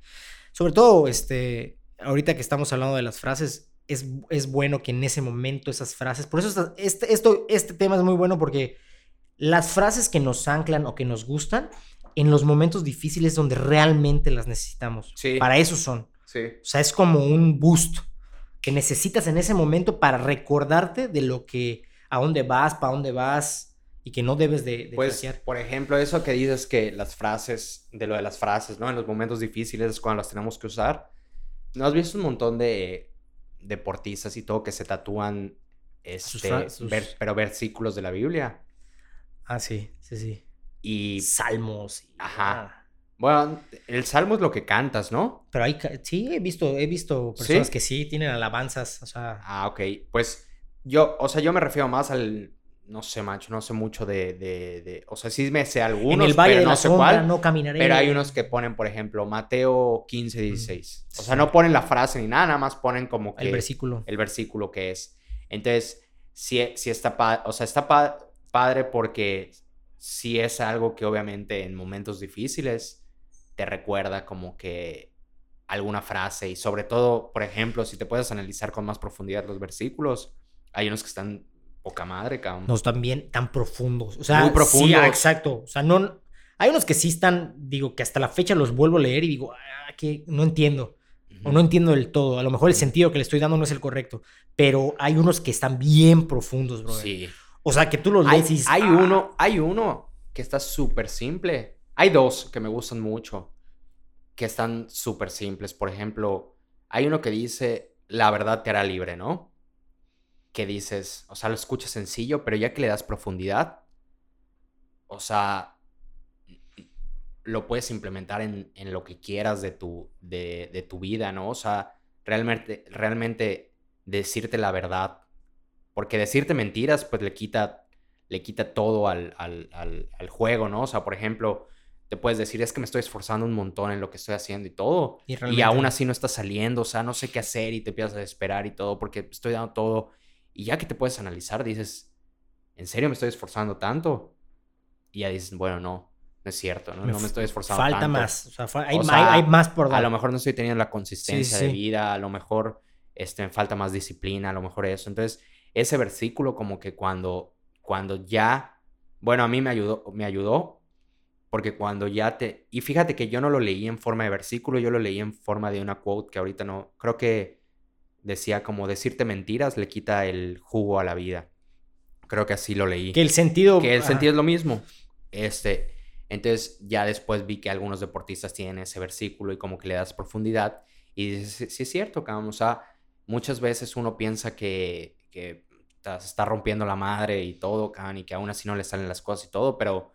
Sobre todo, este, ahorita que estamos hablando de las frases, es, es bueno que en ese momento esas frases, por eso este, esto, este tema es muy bueno porque las frases que nos anclan o que nos gustan, en los momentos difíciles donde realmente las necesitamos. Sí. Para eso son. Sí. O sea, es como un boost que necesitas en ese momento para recordarte de lo que, a dónde vas, para dónde vas y que no debes de, de Pues, por ejemplo, eso que dices que las frases, de lo de las frases, ¿no? En los momentos difíciles es cuando las tenemos que usar. ¿No has visto un montón de deportistas y todo que se tatúan, este, fra- sus- ver- pero versículos de la Biblia? Ah, sí, sí, sí. Y, Salmos. y- Ajá. ah. Bueno, el salmo es lo que cantas, ¿no? Pero hay, sí, he visto, he visto ¿Sí? personas que sí tienen alabanzas, o sea, Ah, ok. Pues yo, o sea, yo me refiero más al, no sé, macho, no sé mucho de, de, de- o sea, sí me sé algunos, en el valle pero de no la sé sombra cuál. no caminaré. Pero hay unos que ponen, por ejemplo, Mateo 15, 16. O sea, no ponen la frase ni nada, nada más ponen como que el versículo. el versículo que es. Entonces, sí, sí está, pa- o sea, está pa- padre porque sí es algo que obviamente en momentos difíciles te recuerda como que alguna frase y sobre todo, por ejemplo, si te puedes analizar con más profundidad los versículos, hay unos que están poca madre, cabrón. No están bien tan profundos. O sea, Muy sí, profundos. ah, exacto. O sea, no. Hay unos que sí están, digo, que hasta la fecha los vuelvo a leer y digo, ah, que no entiendo. o no entiendo del todo. A lo mejor el sentido que le estoy dando no es el correcto, pero hay unos que están bien profundos, bro. Sí. O sea, que tú los Hay, lees y dices, hay "Ah". uno, hay uno que está súper simple. Hay dos que me gustan mucho, que están súper simples. Por ejemplo, hay uno que dice, la verdad te hará libre, ¿no? Que dices, o sea, lo escuchas sencillo, pero ya que le das profundidad, o sea, lo puedes implementar en, en lo que quieras de tu, de, de tu vida, ¿no? O sea, realmente, realmente decirte la verdad. Porque decirte mentiras, pues le quita, le quita todo al, al, al, al juego, ¿no? O sea, por ejemplo, te puedes decir, es que me estoy esforzando un montón en lo que estoy haciendo y todo. Y aún así no está saliendo, o sea, no sé qué hacer y te empiezas a desesperar y todo porque estoy dando todo. Y ya que te puedes analizar, dices, ¿en serio me estoy esforzando tanto? Y ya dices, bueno, no, no es cierto, no, Me no me f- estoy esforzando Falta tanto. más. O sea, fa- hay, O ma- sea, hay más por dar. A lo mejor no estoy teniendo la consistencia sí. de vida, a lo mejor este, falta más disciplina, a lo mejor eso. Entonces, ese versículo como que cuando, cuando ya, bueno, a mí me ayudó, me ayudó, porque cuando ya te, y fíjate que yo no lo leí en forma de versículo, yo lo leí en forma de una quote que ahorita no, creo que decía como decirte mentiras le quita el jugo a la vida. Creo que así lo leí que el sentido. que el ajá. sentido es lo mismo. Este, entonces ya después vi que algunos deportistas tienen ese versículo y como que le das profundidad y dices, sí, es cierto, cabrón. O sea, muchas veces uno piensa que, que se está rompiendo la madre y todo, cabrón, y que aún así no le salen las cosas y todo, pero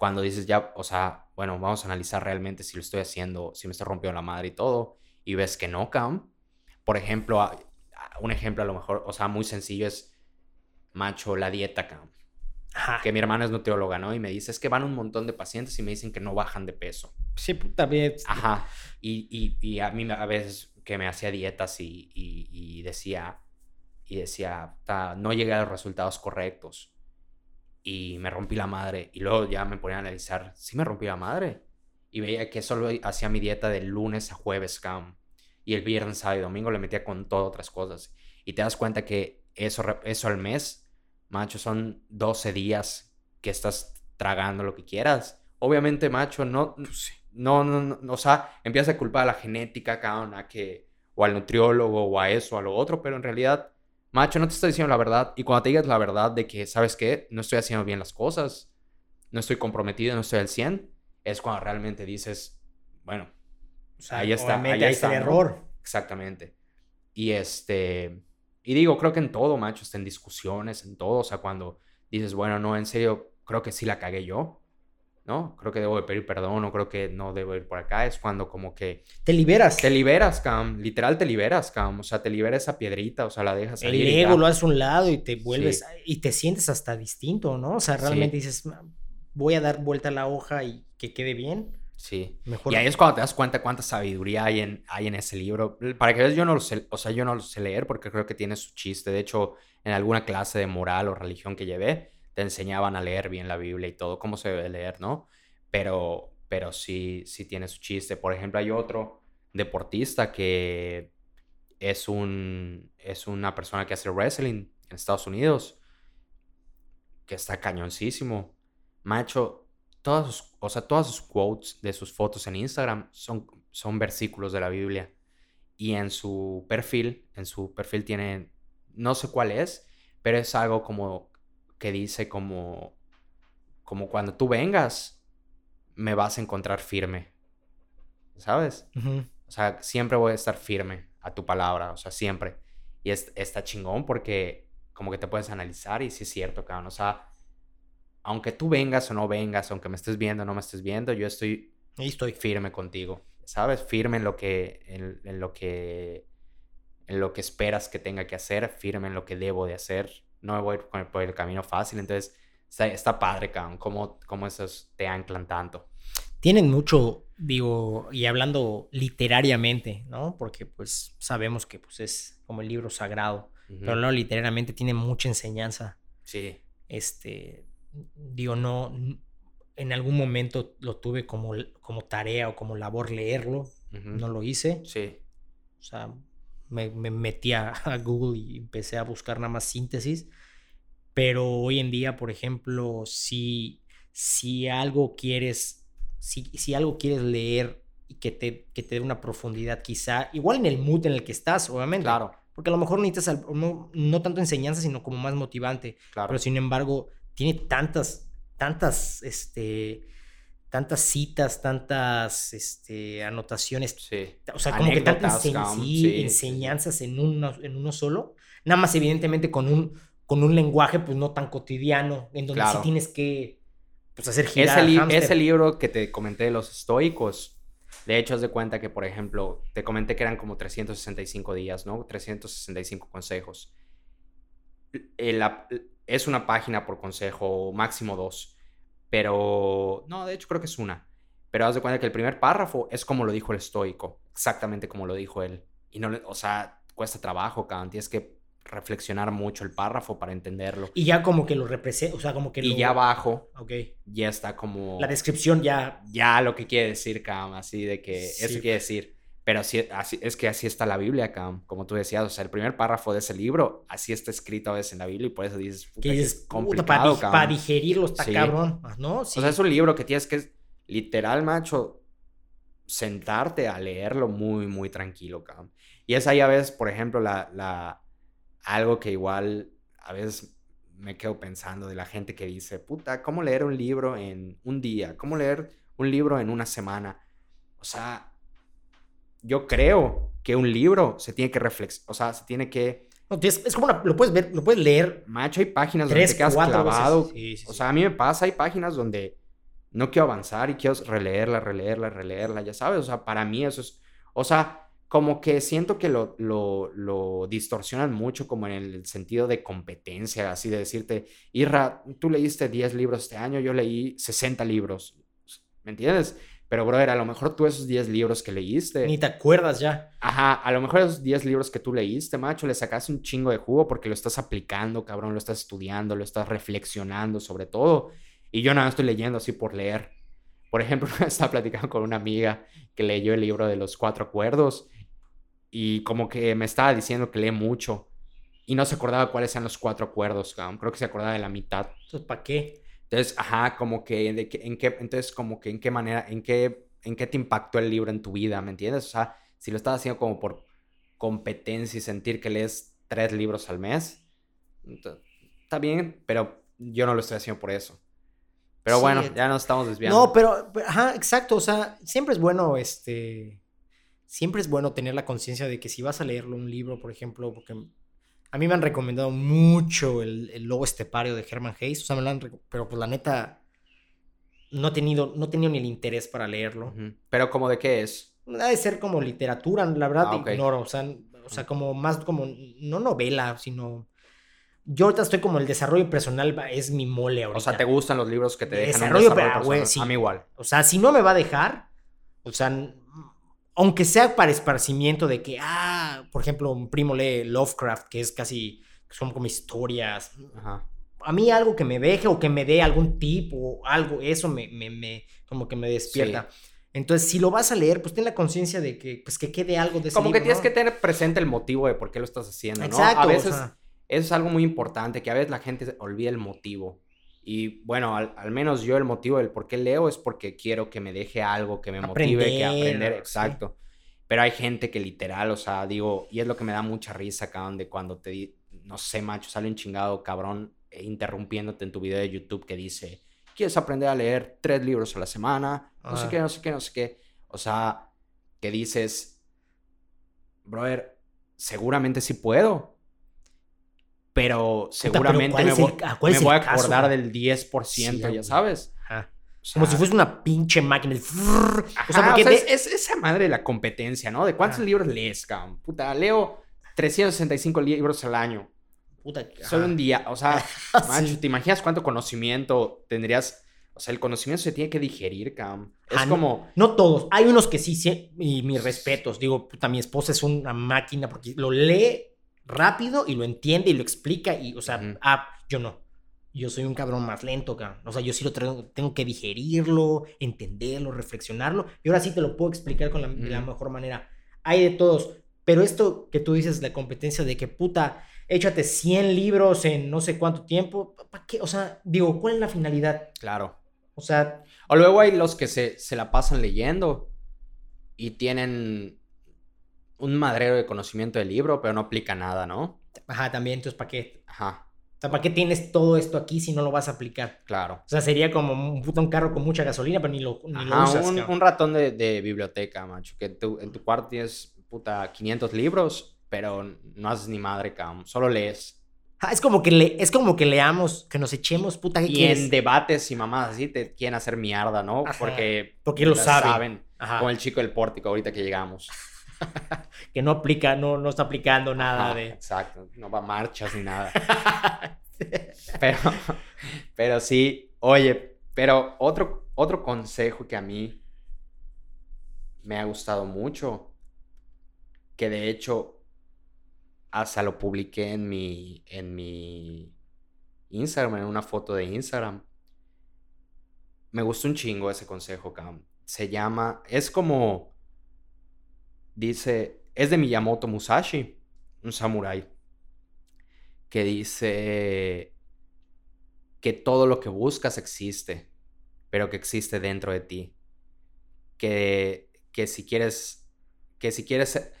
cuando dices ya, o sea, bueno, vamos a analizar realmente si lo estoy haciendo, si me estoy rompiendo la madre y todo, y ves que no, cabrón. Por ejemplo, un ejemplo a lo mejor, o sea, muy sencillo es, macho, la dieta, Ajá. que mi hermana es nutrióloga, ¿no? Y me dice, es que van un montón de pacientes y me dicen que no bajan de peso. Sí, puta, bien. Ajá. Y, y, y a mí a veces que me hacía dietas y, y, y decía, y decía, "Ta, no llegué a los resultados correctos. Y me rompí la madre. Y luego ya me ponía a analizar, sí me rompí la madre. Y veía que solo hacía mi dieta de lunes a jueves, cam. Y el viernes, sábado y domingo le metía con todas otras cosas. Y te das cuenta que eso, eso al mes, macho, son 12 días que estás tragando lo que quieras. Obviamente, macho, no, no, no, no, no, o sea, empiezas a culpar a la genética, cabrón, a que, o al nutriólogo, o a eso, a lo otro, pero en realidad, macho, no te estoy diciendo la verdad. Y cuando te digas la verdad de que, ¿sabes qué? No estoy haciendo bien las cosas, no estoy comprometido, no estoy al 100, es cuando realmente dices, bueno, O sea, ahí está, ahí está, está el ¿no? error. Exactamente. Y este, y digo, creo que en todo, macho, está en discusiones, en todo, o sea, cuando dices, bueno, no, en serio, creo que sí la cagué yo, ¿no? Creo que debo de pedir perdón, o creo que no debo ir por acá, es cuando como que Te liberas. te liberas, Cam, literal te liberas, Cam, o sea, te libera esa piedrita, o sea, la dejas el salir ego lo haces a un lado y te vuelves Sí. y te sientes hasta distinto, ¿no? O sea, realmente dices, "Ma, voy a dar vuelta a la hoja y que quede bien. Sí. Mejor. Y ahí es cuando te das cuenta cuánta sabiduría hay en, hay en ese libro. Para que veas, yo no lo sé, o sea, yo no lo sé leer porque creo que tiene su chiste. De hecho, en alguna clase de moral o religión que llevé, te enseñaban a leer bien la Biblia y todo, cómo se debe leer, ¿no? Pero, pero sí, sí tiene su chiste. Por ejemplo, hay otro deportista que es, un, es una persona que hace wrestling en Estados Unidos, que está cañoncísimo. Macho, todas sus, o sea, todas sus quotes de sus fotos en Instagram son, son versículos de la Biblia. Y en su perfil, en su perfil tiene, no sé cuál es, pero es algo como que dice como, como cuando tú vengas, me vas a encontrar firme. ¿Sabes? O sea, siempre voy a estar firme a tu palabra, o sea, siempre. Y es, está chingón porque como que te puedes analizar y sí es cierto, cabrón. O sea, aunque tú vengas o no vengas, aunque me estés viendo o no me estés viendo, yo estoy Ahí estoy. firme contigo, ¿sabes? Firme en lo que, en, en lo que, en lo que esperas que tenga que hacer, firme en lo que debo de hacer. No me voy por el, por el camino fácil, entonces está, está padre, cabrón, cómo, cómo esos te anclan tanto. Tienen mucho, digo, y hablando literariamente, ¿no? Porque pues sabemos que pues es como el libro sagrado, pero no literariamente tiene mucha enseñanza. Sí, Este, digo, no, en algún momento lo tuve como, como tarea o como labor leerlo, no lo hice. sí, O sea, me, me metí a, a Google y empecé a buscar nada más síntesis. Pero hoy en día, por ejemplo, si, si algo quieres, si, si algo quieres leer y que te, que te dé una profundidad quizá, igual en el mood en el que estás, obviamente. Claro, Porque a lo mejor necesitas no, no tanto enseñanza, sino como más motivante. claro. Pero sin embargo, tiene tantas, tantas, este, tantas citas, tantas, este, anotaciones. sí. O sea, como que tantas ense- sí, sí, enseñanzas en uno, en uno solo. Nada más, evidentemente, con un, con un lenguaje, pues, no tan cotidiano, en donde Claro. sí tienes que, pues, hacer girar Ese, li- ese libro que te comenté de los estoicos, de hecho, haz de cuenta que, por ejemplo, te comenté que eran como 365 días, ¿no? 365 consejos. El- la- es una página por consejo, máximo dos. Pero, no, de hecho creo que es una. Pero haz de cuenta que el primer párrafo es como lo dijo el estoico, exactamente como lo dijo él. Y no, le- o sea, cuesta trabajo, cabrón. Tienes que reflexionar mucho el párrafo para entenderlo. Y ya como que lo representa, o sea, como que Y lo... ya abajo, Ok. ya está como La descripción ya... ya lo que quiere decir, Cam, así de que Sí. eso quiere decir. Pero así, así, es que así está la Biblia, Cam, como tú decías, o sea, el primer párrafo de ese libro, así está escrito a veces en la Biblia y por eso dices, puta, Que es puta, complicado, para, di- Cam. para digerirlo está Sí. cabrón, ¿no? Sí. O sea, es un libro que tienes que, literal, macho, sentarte a leerlo muy, muy tranquilo, Cam. Y es ahí a veces, por ejemplo, la, la, algo que igual a veces me quedo pensando de la gente que dice, puta, ¿cómo leer un libro en un día? ¿Cómo leer un libro en una semana? O sea, yo creo que un libro se tiene que reflexionar, o sea, se tiene que... No, tienes- es como una- lo puedes ver, lo puedes leer Macho, hay páginas donde tres, te quedas cuatro clavado. veces. Sí, sí, O sea, a mí me pasa, hay páginas donde no quiero avanzar y quiero releerla, releerla, releerla, ya sabes. O sea, para mí eso es. O sea, como que siento que lo, lo, lo distorsionan mucho, como en el sentido de competencia, así de decirte, Irra, tú leíste 10 libros este año, yo leí 60 libros. ¿Me entiendes? Pero, brother, a lo mejor tú esos 10 libros que leíste. Ni te acuerdas ya. Ajá, a lo mejor esos 10 libros que tú leíste, macho, le sacaste un chingo de jugo porque lo estás aplicando, cabrón, lo estás estudiando, lo estás reflexionando sobre todo. Y yo nada más estoy leyendo así por leer. Por ejemplo, estaba platicando con una amiga que leyó el libro de los cuatro acuerdos y como que me estaba diciendo que lee mucho y no se acordaba cuáles eran los cuatro acuerdos, cabrón. Creo que se acordaba de la mitad. Entonces, ¿para qué? Entonces, ajá, como que, de que- en qué, entonces, como que en qué manera, en qué, en qué te impactó el libro en tu vida, ¿me entiendes? O sea, si lo estás haciendo como por competencia y sentir que lees tres libros al mes, está bien, pero yo no lo estoy haciendo por eso. Pero Sí, bueno, eh, ya nos estamos desviando. No, pero, pero- ajá, exacto. O sea, siempre es bueno, este. Siempre es bueno tener la conciencia de que si vas a leerlo un libro, por ejemplo, porque a mí me han recomendado mucho el, el Lobo Estepario de Herman Hayes. O sea, me lo han. Pero pues la neta. No he tenido, no he tenido ni el interés para leerlo. Pero como de qué es. Ha de ser como literatura, la verdad Ah, ignoro. O sea, o sea, como más como. No novela, sino. Yo ahorita estoy como el desarrollo personal es mi mole ahorita. O sea, ¿te gustan los libros que te De dejan un desarrollo, desarrollo pero, güey, personal? sí. A mí igual. O sea, si no me va a dejar, o sea, aunque sea para esparcimiento de que, ah, por ejemplo, un primo lee Lovecraft, que es casi, son como historias. Ajá. A mí algo que me deje o que me dé algún tip o algo, eso me, me, me- como que me despierta. Entonces, si lo vas a leer, pues ten la conciencia de que, pues que quede algo de ese Como que tienes ¿no? que tener presente el motivo de por qué lo estás haciendo, ¿no? Exacto, a o veces sea. eso es algo muy importante, que a veces la gente olvida el motivo. Y bueno, al, al menos yo el motivo del por qué leo es porque quiero que me deje algo, que me motive, que Aprender, sí. exacto. Pero hay gente que literal, o sea, digo, y es lo que me da mucha risa, cabrón, de cuando te, no sé, macho, sale un chingado cabrón eh, interrumpiéndote en tu video de YouTube que dice, ¿quieres aprender a leer tres libros a la semana? No sé qué, no sé qué, no sé qué. O sea, que dices, brother, seguramente sí puedo. Pero seguramente ¿cuál me el- voy, ah, me a acordar del 10%, Sí, ya sabes. Ajá. O Como si fuese una pinche máquina. el frrrr. Ajá, o sea, porque o sea, de- es, es esa madre de la competencia, ¿no? De cuántos Ajá. libros lees, cabrón. Puta, leo 365 libros al año. puta, ajá. un día, o sea, Sí. macho, ¿te imaginas cuánto conocimiento tendrías? O sea, el conocimiento se tiene que digerir, cabrón. Es Ah, no. como, No todos. Hay unos que sí, sí, y mis respetos. Digo, puta, mi esposa es una máquina porque lo lee rápido y lo entiende y lo explica. Y, o sea, ah, yo no. Yo soy un cabrón más lento, cabrón. O sea, yo sí lo tengo que digerirlo, entenderlo, reflexionarlo. Y ahora sí te lo puedo explicar con la, de la mejor manera. Hay de todos. Pero esto que tú dices, la competencia de que, puta, échate 100 libros en no sé cuánto tiempo. ¿Para qué? O sea, digo, ¿cuál es la finalidad? claro. O sea, O luego hay los que se, se la pasan leyendo. y tienen un madrero de conocimiento del libro, pero no aplica nada, ¿no? Ajá, también, entonces, ¿para qué? Ajá, O sea, ¿para qué tienes todo esto aquí si no lo vas a aplicar? claro. O sea, sería como un puto carro con mucha gasolina, pero ni lo, ni lo Ajá, usas. un, ratón de, de biblioteca, macho, que en tu cuarto tienes, puta, 500 libros, pero no haces ni madre, cabrón, solo lees. Ah, es como que le, es como que leamos, que nos echemos, puta, ¿qué Y quieres? en debates y mamadas así te quieren hacer mierda, ¿no? Ajá. Porque Porque lo saben. Ajá. Como el chico del pórtico ahorita que llegamos. Que no aplica, no, no está aplicando nada Ajá, de. Exacto, no va a marchas ni nada. Pero, pero sí, oye, pero otro, otro consejo que a mí me ha gustado mucho, que de hecho hasta lo publiqué en mi, en mi Instagram, en una foto de Instagram. Me gustó un chingo ese consejo, Cam. Se llama, es como, dice, es de Miyamoto Musashi, un samurái, que dice que todo lo que buscas existe, pero que existe dentro de ti. Que, que si quieres, que si quieres, ser-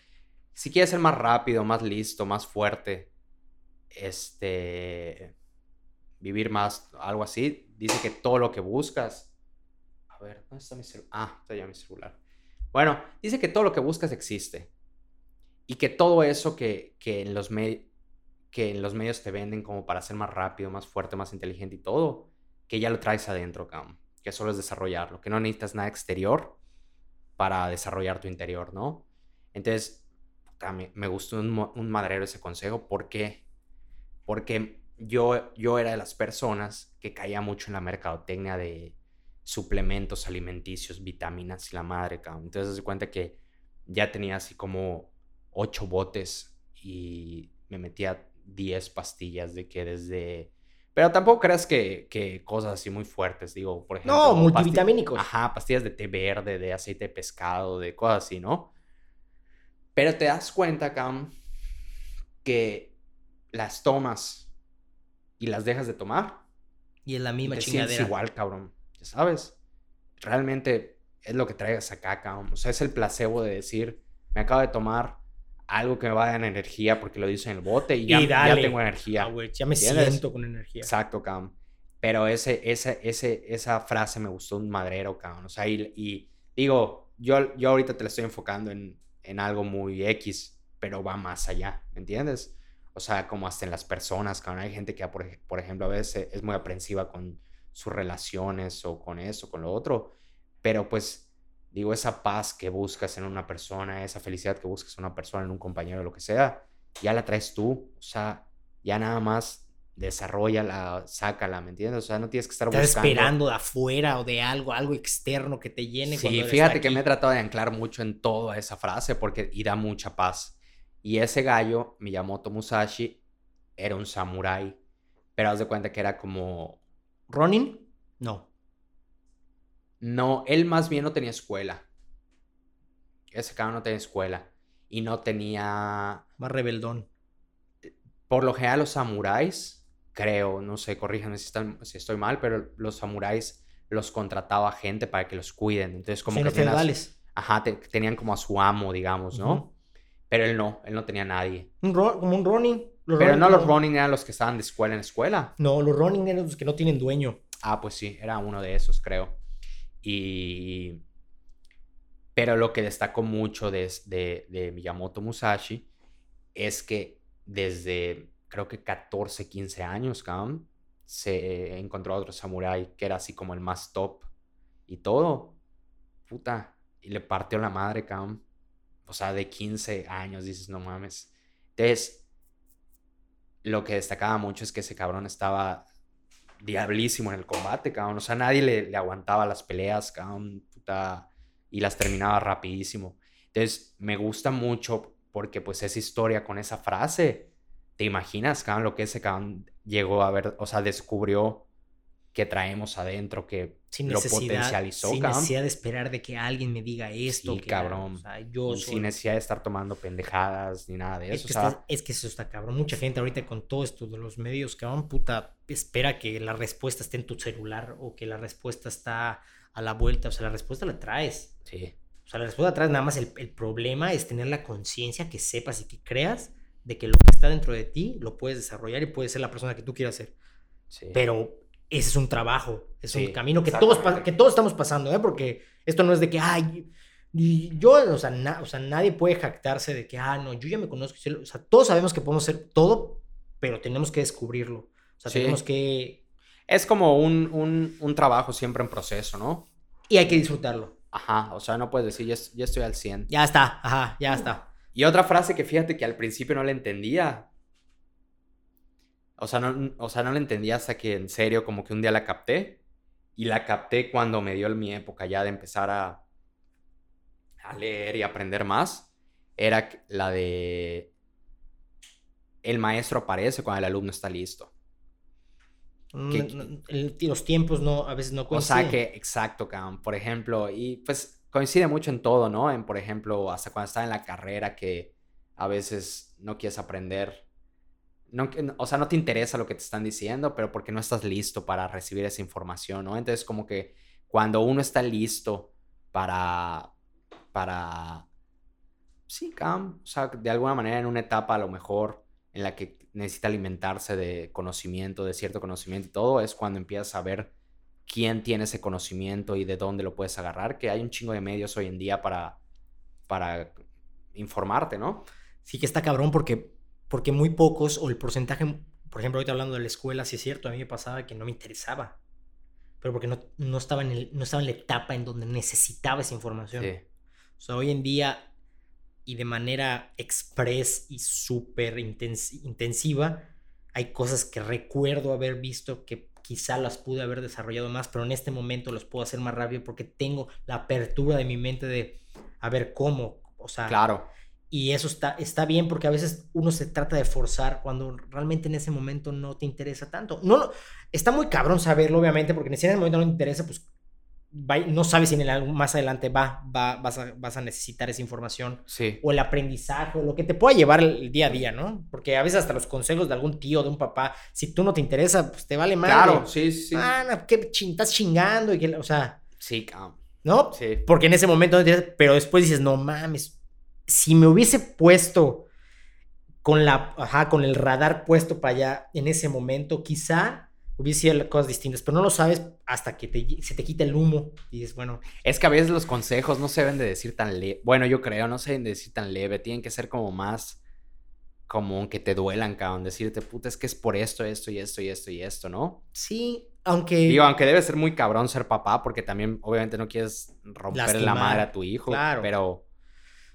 si quieres ser más rápido, más listo, más fuerte, este, vivir más, algo así, dice que todo lo que buscas, a ver, ¿dónde está mi celular? Ah, está ya mi celular. Bueno, dice que todo lo que buscas existe. Y que todo eso que, que, en los que en los medios te venden como para ser más rápido, más fuerte, más inteligente y todo, que ya lo traes adentro, cabrón. Que solo es desarrollarlo. Que no necesitas nada exterior para desarrollar tu interior, ¿no? Entonces, me, me gustó un, un madrero ese consejo. ¿Por qué? Porque yo, yo era de las personas que caía mucho en la mercadotecnia de suplementos alimenticios, vitaminas y la madre, cabrón. Entonces, se cuenta que ya tenía así como ocho botes y me metía 10 pastillas de que desde... Pero tampoco creas que, que cosas así muy fuertes, digo, por ejemplo... No, multivitamínicos. Ajá, pastillas de té verde, de aceite de pescado, de cosas así, ¿no? Pero te das cuenta, Cam, que las tomas y las dejas de tomar Y es la y misma te chingadera. igual, cabrón. Ya sabes. Realmente es lo que traigas acá, cabrón. O sea, es el placebo de decir, me acabo de tomar algo que me va a dar energía porque lo dice en el bote y ya, Y ya tengo energía. Ah, ya me ¿Entiendes? siento con energía. Exacto, cabrón. Pero ese, ese, ese, esa frase me gustó un madrero, cabrón. O sea, y, y digo, yo, yo ahorita te la estoy enfocando en, en algo muy X, pero va más allá, ¿me entiendes? O sea, como hasta en las personas, cabrón. Hay gente que, por, por ejemplo, a veces es muy aprensiva con sus relaciones o con eso, con lo otro. Pero pues, digo, esa paz que buscas en una persona, esa felicidad que buscas en una persona, en un compañero, lo que sea, ya la traes tú. O sea, ya nada más desarrollala, sácala, ¿me entiendes? O sea, no tienes que estar Estás buscando. esperando de afuera o de algo, algo externo que te llene. cuando Sí, eres fíjate que me he tratado de anclar mucho en toda esa frase porque y da mucha paz. Y ese gallo, Miyamoto Musashi, era un samurái, pero haz de cuenta que era como ¿Ronin? No. no, él más bien no tenía escuela. Ese cabrón no tenía escuela y no tenía Más rebeldón. por lo general los samuráis, creo, no sé, corríjanme si, están- si estoy mal, pero los samuráis los contrataba gente para que los cuiden. Entonces, como Sí, que feudales. Ajá, te- tenían como a su amo, digamos, ¿no? Pero él no, él no tenía a nadie. Un como un Ronin. Los Pero Ronin no los Ronin eran los que estaban de escuela en escuela. No, los Ronin eran los que no tienen dueño. Ah, pues sí, era uno de esos, creo. Y... Pero lo que destacó mucho de, de, de Miyamoto Musashi es que desde, creo que 14, 15 años, cabrón, se encontró a otro samurái que era así como el más top y todo. Puta. Y le partió la madre, cabrón. O sea, de 15 años, dices, no mames. Entonces, lo que destacaba mucho es que ese cabrón estaba diablísimo en el combate, cabrón. O sea, nadie le, le aguantaba las peleas, cabrón, puta, y las terminaba rapidísimo. Entonces, me gusta mucho porque, pues, esa historia con esa frase, ¿te imaginas, cabrón, lo que ese cabrón llegó a ver, o sea, descubrió que traemos adentro, que Sin lo necesidad, potencializó, sin cabrón? necesidad de esperar de que alguien me diga esto. Sí, que la- cabrón. o sea, yo soy- sin necesidad de estar tomando pendejadas ni nada de Es eso. que, o sea, está- es que eso está cabrón. Mucha gente ahorita con todo esto de los medios, cabrón, puta, espera que la respuesta esté en tu celular o que la respuesta está a la vuelta. O sea, la respuesta la traes. sí. O sea, la respuesta atrás, nada más el, el problema es tener la conciencia que sepas y que creas de que lo que está dentro de ti lo puedes desarrollar y puedes ser la persona que tú quieras ser. Sí. Pero ese es un trabajo, es Sí, un camino que todos, que todos estamos pasando, ¿eh? Porque esto no es de que, ay, y yo, o sea, na- o sea, nadie puede jactarse de que, ah, no, yo ya me conozco. y sé lo-". O sea, todos sabemos que podemos ser todo, pero tenemos que descubrirlo. O sea, Sí. tenemos que... Es como un, un, un trabajo siempre en proceso, ¿no? Y hay que disfrutarlo. Ajá, o sea, no puedes decir, ya, ya estoy al 100. Ya está, ajá, ya está. Y otra frase que fíjate que al principio no la entendía. O sea, no, o sea, no la entendía hasta que en serio como que un día la capté. Y la capté cuando me dio mi época ya de empezar a, a leer y aprender más. Era la de... El maestro aparece cuando el alumno está listo. ¿Qué- No- no- el- los tiempos no, a veces no O coinciden. sea que, exacto, cabrón. Por ejemplo, y pues coincide mucho en todo, ¿no? En, por ejemplo, hasta cuando estás en la carrera que a veces no quieres aprender. No, o sea, no te interesa lo que te están diciendo, pero porque no estás listo para recibir esa información, ¿no? Entonces, como que cuando uno está listo para, para, sí, cabrón, o sea, de alguna manera en una etapa a lo mejor en la que necesita alimentarse de conocimiento, de cierto conocimiento y todo, es cuando empiezas a ver quién tiene ese conocimiento y de dónde lo puedes agarrar, que hay un chingo de medios hoy en día para, para informarte, ¿no? Sí que está cabrón porque, porque muy pocos, o el porcentaje, por ejemplo, ahorita hablando de la escuela, sí es cierto, a mí me pasaba que no me interesaba. Pero porque no, no, estaba, en el, no estaba en la etapa en donde necesitaba esa información. Sí. O sea, hoy en día, y de manera express y súper intens- intensiva, hay cosas que recuerdo haber visto que quizá las pude haber desarrollado más, pero en este momento los puedo hacer más rápido porque tengo la apertura de mi mente de a ver cómo. O sea, Claro. Y eso está, está bien porque a veces uno se trata de forzar cuando realmente en ese momento no te interesa tanto. No, está muy cabrón saberlo, obviamente, porque si en ese momento no te interesa, pues no sabes si en el, más adelante va, va, vas, a, vas a necesitar esa información Sí. o el aprendizaje o lo que te pueda llevar el, día a día, ¿no? Porque a veces hasta los consejos de algún tío, de un papá, si tú no te interesa, pues te vale madre. Claro, sí, sí. Ah, no, ¿qué chin- estás chingando? Y que, o sea, Sí, cabrón. ¿no? Sí. Porque en ese momento no te interesa, pero después dices, no mames, si me hubiese puesto con la, ajá, con el radar puesto para allá en ese momento, quizá hubiese sido cosas distintas, pero no lo sabes hasta que te- se te quita el humo y dices, bueno, Es que a veces los consejos no se deben de decir tan leve. Bueno, yo creo, no se deben de decir tan leve. Tienen que ser como más. Como que te duelan, cabrón. Decirte, puta, es que es por esto, esto y esto y esto y esto, ¿no? sí, aunque... Digo, aunque debe ser muy cabrón ser papá, porque también, obviamente, no quieres romper la madre a tu hijo. claro. Pero.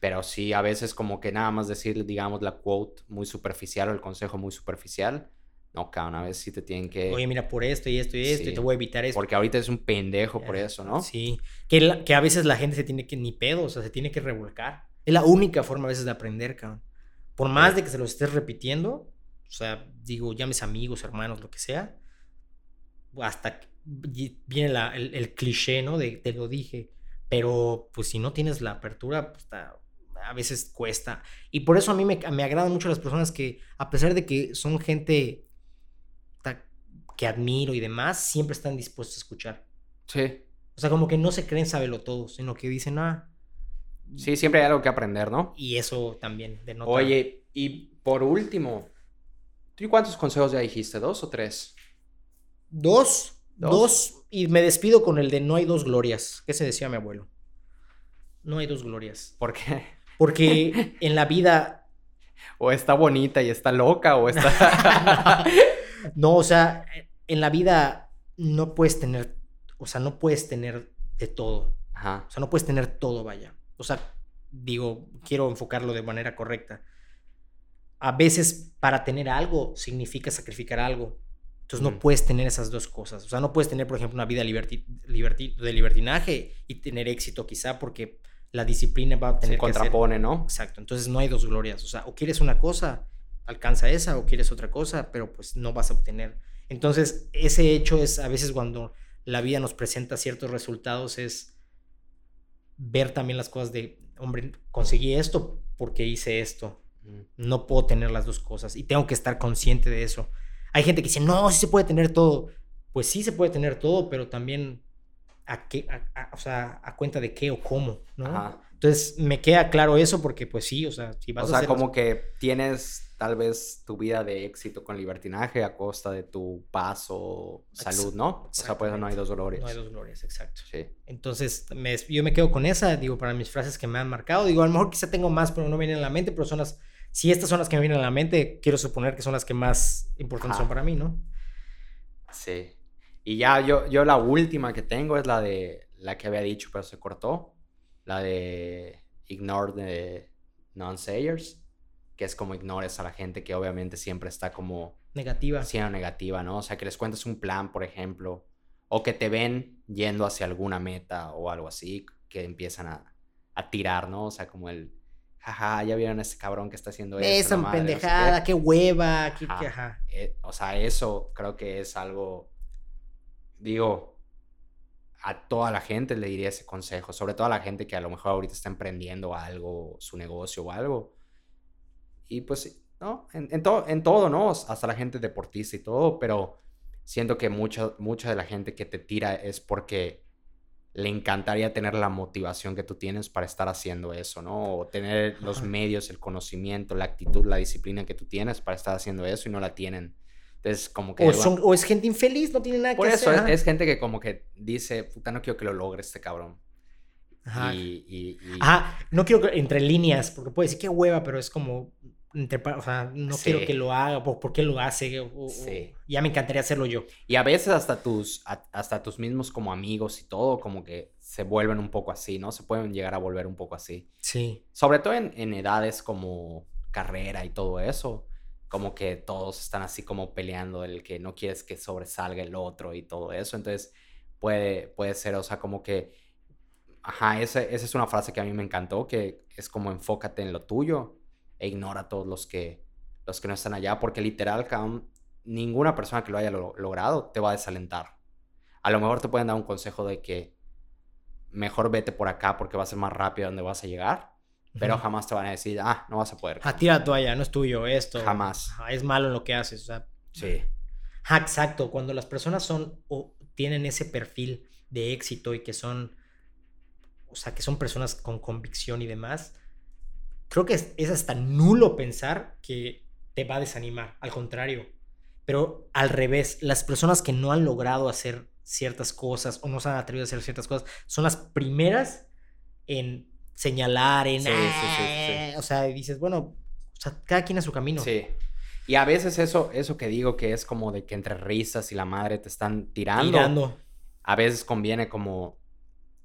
Pero sí, a veces como que nada más decir, digamos, la quote muy superficial o el consejo muy superficial. No, cabrón, a veces sí te tienen que. Oye, mira, por esto y esto y esto, y Sí. te voy a evitar esto. porque ahorita es un pendejo por eso, ¿no? Sí, que, la- que a veces la gente se tiene que, ni pedo, o sea, se tiene que revolcar. Es la única forma a veces de aprender, cabrón. Por más de que se lo estés repitiendo, o sea, digo, llames amigos, hermanos, lo que sea, hasta viene la- el, el cliché, ¿no? De te lo dije. Pero, pues, si no tienes la apertura, pues, está- a veces cuesta. Y por eso a mí me, me agradan mucho las personas que, a pesar de que son gente que admiro y demás, siempre están dispuestos a escuchar. Sí. O sea, como que no se creen saberlo todo, sino que dicen, ah. Sí, siempre hay algo que aprender, ¿no? Y eso también denota. Oye, y por último, ¿tú cuántos consejos ya dijiste? ¿Dos o tres? Dos, Dos. dos, y me despido con el de no hay dos glorias. ¿Qué se decía mi abuelo? No hay dos glorias. ¿Por qué? Porque en la vida, O está bonita y está loca, o está. no, o sea, en la vida no puedes tener, o sea, no puedes tener de todo. Ajá. O sea, no puedes tener todo, vaya. O sea, digo, quiero enfocarlo de manera correcta. A veces para tener algo significa sacrificar algo. Entonces no puedes tener esas dos cosas. O sea, no puedes tener, por ejemplo, una vida liberti- liberti- de libertinaje y tener éxito quizá porque la disciplina va a Se tener que hacer- contrapone, ¿no? Exacto. Entonces no hay dos glorias. O sea, o quieres una cosa, alcanza esa, o quieres otra cosa, pero pues no vas a obtener. Entonces, ese hecho es a veces cuando la vida nos presenta ciertos resultados, es ver también las cosas de, hombre, conseguí esto porque hice esto. Mm. No puedo tener las dos cosas y tengo que estar consciente de eso. Hay gente que dice, no, sí se puede tener todo. Pues sí se puede tener todo, pero también a qué, a- a- o sea, a cuenta de qué o cómo, ¿no? Ajá. Entonces me queda claro eso porque pues sí, o sea, si vas O a sea, hacer las- como que tienes tal vez tu vida de éxito con libertinaje a costa de tu paz o salud, ¿no? O sea, por eso no hay dos glorias. No hay dos glorias, exacto. Sí. Entonces, me- yo me quedo con esa, digo, para mis frases que me han marcado. Digo, a lo mejor quizá tengo más, pero no vienen a la mente, pero son las, si estas son las que me vienen a la mente, quiero suponer que son las que más importantes Ajá. son para mí, ¿no? Sí. Y ya yo, yo la última que tengo es la de la que había dicho, pero se cortó. La de ignore the non-sayers, que es como ignores a la gente que obviamente siempre está como Negativa. siendo negativa, ¿no? O sea, que les cuentes un plan, por ejemplo, o que te ven yendo hacia alguna meta o algo así, que empiezan a, a tirar, ¿no? O sea, como el, jaja, ya vieron a ese cabrón que está haciendo esto. Esa madre, no sé qué". pendejada, qué hueva, qué, Ajá. qué- ajá. Eh, o sea, eso creo que es algo, digo, a toda la gente le diría ese consejo, sobre todo a la gente que a lo mejor ahorita está emprendiendo algo, su negocio o algo. Y pues, ¿no? En, en, todo, en todo, ¿no? Hasta la gente deportista y todo, pero siento que mucha, mucha de la gente que te tira es porque le encantaría tener la motivación que tú tienes para estar haciendo eso, ¿no? O tener los medios, el conocimiento, la actitud, la disciplina que tú tienes para estar haciendo eso y no la tienen. Entonces, como que... O, son- o es gente infeliz, no tiene nada por que eso hacer. es, ajá. es gente que como que dice, puta, no quiero que lo logre este cabrón. Ajá. Y, y- y- Ajá, no quiero que entre líneas, porque puede decir qué hueva, pero es como, entre o sea, no quiero que lo haga, por, por qué lo hace, o- o- Sí. ya me encantaría hacerlo yo. y a veces hasta tus, a- hasta tus mismos como amigos y todo, como que se vuelven un poco así, ¿no? Se pueden llegar a volver un poco así. Sí. Sobre todo en, en edades como carrera y todo eso. Como que todos están así como peleando el que no quieres que sobresalga el otro y todo eso. Entonces puede, puede ser, o sea, como que... Ajá, esa, esa es una frase que a mí me encantó, que es como enfócate en lo tuyo e ignora a todos los que, los que no están allá, porque literal, ninguna persona que lo haya lo- logrado te va a desalentar. A lo mejor te pueden dar un consejo de que mejor vete por acá porque va a ser más rápido donde vas a llegar, pero jamás te van a decir, ah, no vas a poder. Ah, tira la toalla, no es tuyo esto. Jamás. Es malo en lo que haces, o sea. Sí, Ajá, exacto. Cuando las personas son o tienen ese perfil de éxito y que son, o sea, que son personas con convicción y demás, creo que es, es hasta nulo pensar que te va a desanimar. Al contrario. Pero al revés, las personas que no han logrado hacer ciertas cosas o no se han atrevido a hacer ciertas cosas son las primeras en señalar, en... Sí, sí, sí. "Ah", O sea, dices, bueno, o sea, cada quien a su camino. sí. Y a veces eso, eso que digo que es como de que entre risas y la madre te están tirando, Tirando. a veces conviene como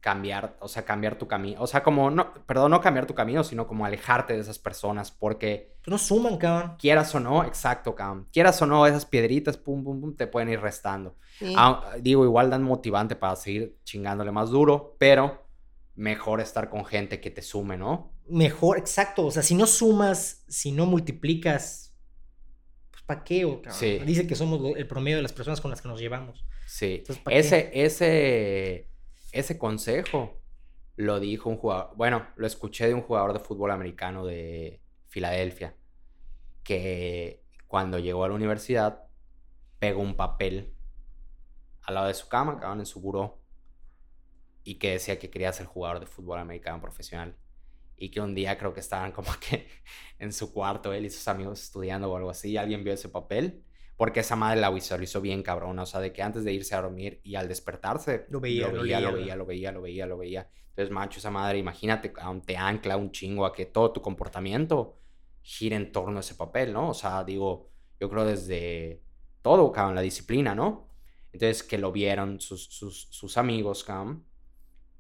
cambiar, o sea, cambiar tu camino, o sea, como, no, perdón, no cambiar tu camino, sino como alejarte de esas personas, porque no suman, cabrón. quieras o no, exacto, cabrón, quieras o no, esas piedritas, pum, pum, pum, te pueden ir restando. Sí. Ah, digo, igual dan motivante para seguir chingándole más duro, pero mejor estar con gente que te sume, ¿no? Mejor, exacto. O sea, si no sumas, si no multiplicas, pues ¿para qué? o, cabrón? Sí. Dice que somos el promedio de las personas con las que nos llevamos. Sí. Entonces, ¿pa' qué? Ese, ese, ese consejo lo dijo un jugador, bueno, lo escuché de un jugador de fútbol americano de Filadelfia, que cuando llegó a la universidad pegó un papel al lado de su cama, cabrón, en su buró, y que decía que quería ser jugador de fútbol americano profesional. Y que un día creo que estaban como que en su cuarto, él y sus amigos estudiando o algo así, y alguien vio ese papel, porque esa madre la visualizó bien cabrón, o sea, de que antes de irse a dormir y al despertarse, Lo veía, lo veía, lo veía, lo veía, lo veía, lo veía. Entonces, macho, esa madre, imagínate, te ancla un chingo a que todo tu comportamiento gira en torno a ese papel, ¿no? O sea, digo, yo creo desde todo, cabrón, la disciplina, ¿no? Entonces, que lo vieron sus, sus, sus amigos, cabrón,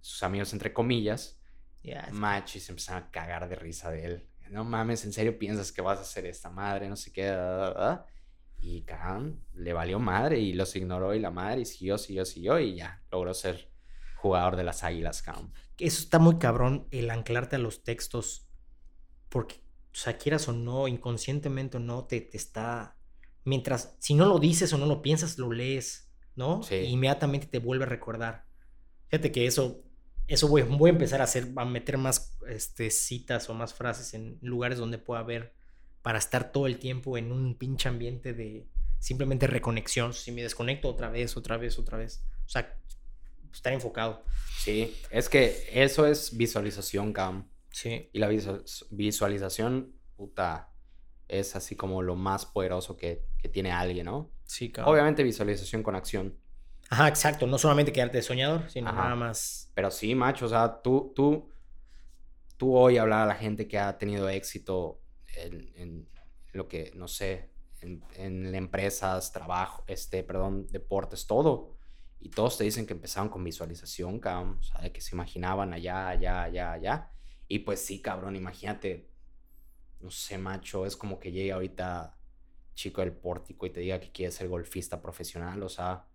sus amigos entre comillas, Ya, es- macho, y se empezaron a cagar de risa de él. No mames, ¿en serio piensas que vas a hacer esta madre? No sé qué. da, da, da? Y cabrón, le valió madre y los ignoró y la madre y siguió, siguió, siguió y ya logró ser jugador de las águilas, cabrón. Eso está muy cabrón, el anclarte a los textos. Porque, o sea, quieras o no, inconscientemente o no, te, te está. Mientras, si no lo dices o no lo piensas, lo lees, ¿no? Sí. Y inmediatamente te vuelve a recordar. Fíjate que eso, eso voy, voy a empezar a hacer, a meter más este, citas o más frases en lugares donde pueda haber para estar todo el tiempo en un pinche ambiente de simplemente reconexión. Si me desconecto otra vez, otra vez, otra vez. O sea, estar enfocado. Sí, es que eso es visualización, Cam. Sí. Y la visu- visualización, puta, es así como lo más poderoso que, que tiene alguien, ¿no? Sí, cabrón. Obviamente visualización con acción. Ajá, exacto. No solamente quedarte de soñador, sino Ajá. nada más. Pero sí, macho, o sea, tú, tú, tú hoy hablar a la gente que ha tenido éxito en, en lo que, no sé, en, en empresas, trabajo, este, perdón, deportes, todo. Y todos te dicen que empezaron con visualización, cabrón. O sea, de que se imaginaban allá, allá, allá, allá. Y pues sí, cabrón, imagínate, no sé, macho, es como que llegue ahorita chico del pórtico y te diga que quiere ser golfista profesional, o sea,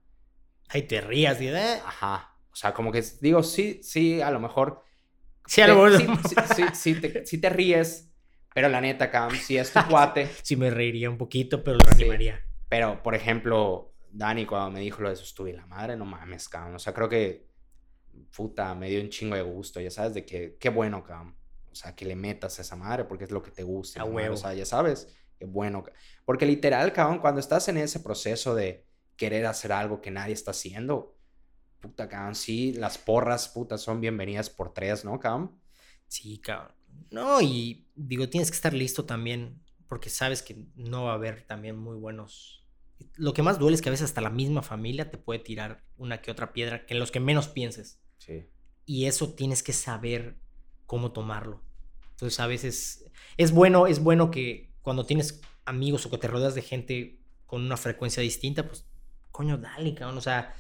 Ahí te rías. Y, eh, ajá. O sea, como que digo, sí, sí, a lo mejor Sí, a lo mejor. sí, sí, sí, sí te, sí te ríes, pero la neta, Cam, si es tu cuate. Sí me reiría un poquito, pero lo Sí. animaría. Pero, por ejemplo, Dani, cuando me dijo lo de eso, estuve la madre, no mames, Cam. O sea, creo que, puta, me dio un chingo de gusto, ya sabes, de que, qué bueno, Cam. O sea, que le metas a esa madre porque es lo que te gusta. A huevo. O sea, ya sabes, qué bueno. Porque literal, cabrón, cuando estás en ese proceso de querer hacer algo que nadie está haciendo, puta, cabrón, sí, las porras, puta, son bienvenidas por tres, ¿no, cabrón? Sí, cabrón. No, y digo, tienes que estar listo también, porque sabes que no va a haber también muy buenos. Lo que más duele es que a veces hasta la misma familia te puede tirar una que otra piedra, que en los que menos pienses. Sí. Y eso tienes que saber cómo tomarlo. Entonces, a veces es bueno, es bueno que cuando tienes amigos o que te rodeas de gente con una frecuencia distinta, pues, coño, dale, cabrón. O sea,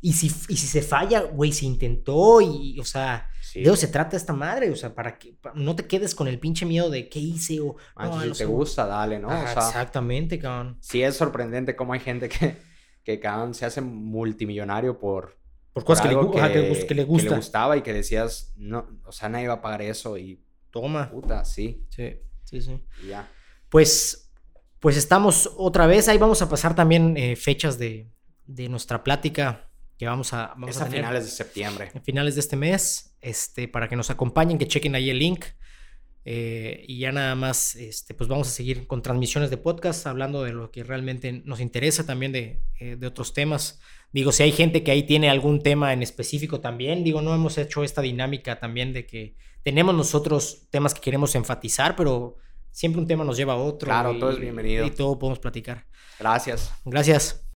y si, y si se falla, güey, se intentó y, o sea, sí. de eso se trata esta madre, o sea, para que no te quedes con el pinche miedo de qué hice o Mancho, no, si no te sé. gusta, dale, ¿no? Ajá, o sea, exactamente, cabrón. sí es sorprendente cómo hay gente que, que cabrón, se hace multimillonario por, Por por cosas que le, que que le gusta. gustaba y que decías, no, o sea, nadie va a pagar eso y Toma. puta, sí, Sí, sí, sí. y ya. Pues, pues estamos otra vez. Ahí vamos a pasar también eh, fechas de, de nuestra plática que vamos a, vamos es a a tener finales de septiembre. a finales de este mes. Este, para que nos acompañen, que chequen ahí el link. Eh, y ya nada más, este, pues vamos a seguir con transmisiones de podcast, hablando de lo que realmente nos interesa, también de, eh, de otros temas. Digo, si hay gente que ahí tiene algún tema en específico también, digo, no hemos hecho esta dinámica también de que tenemos nosotros temas que queremos enfatizar, pero siempre un tema nos lleva a otro. Claro, y- todo es bienvenido. Y todo podemos platicar. Gracias. Gracias.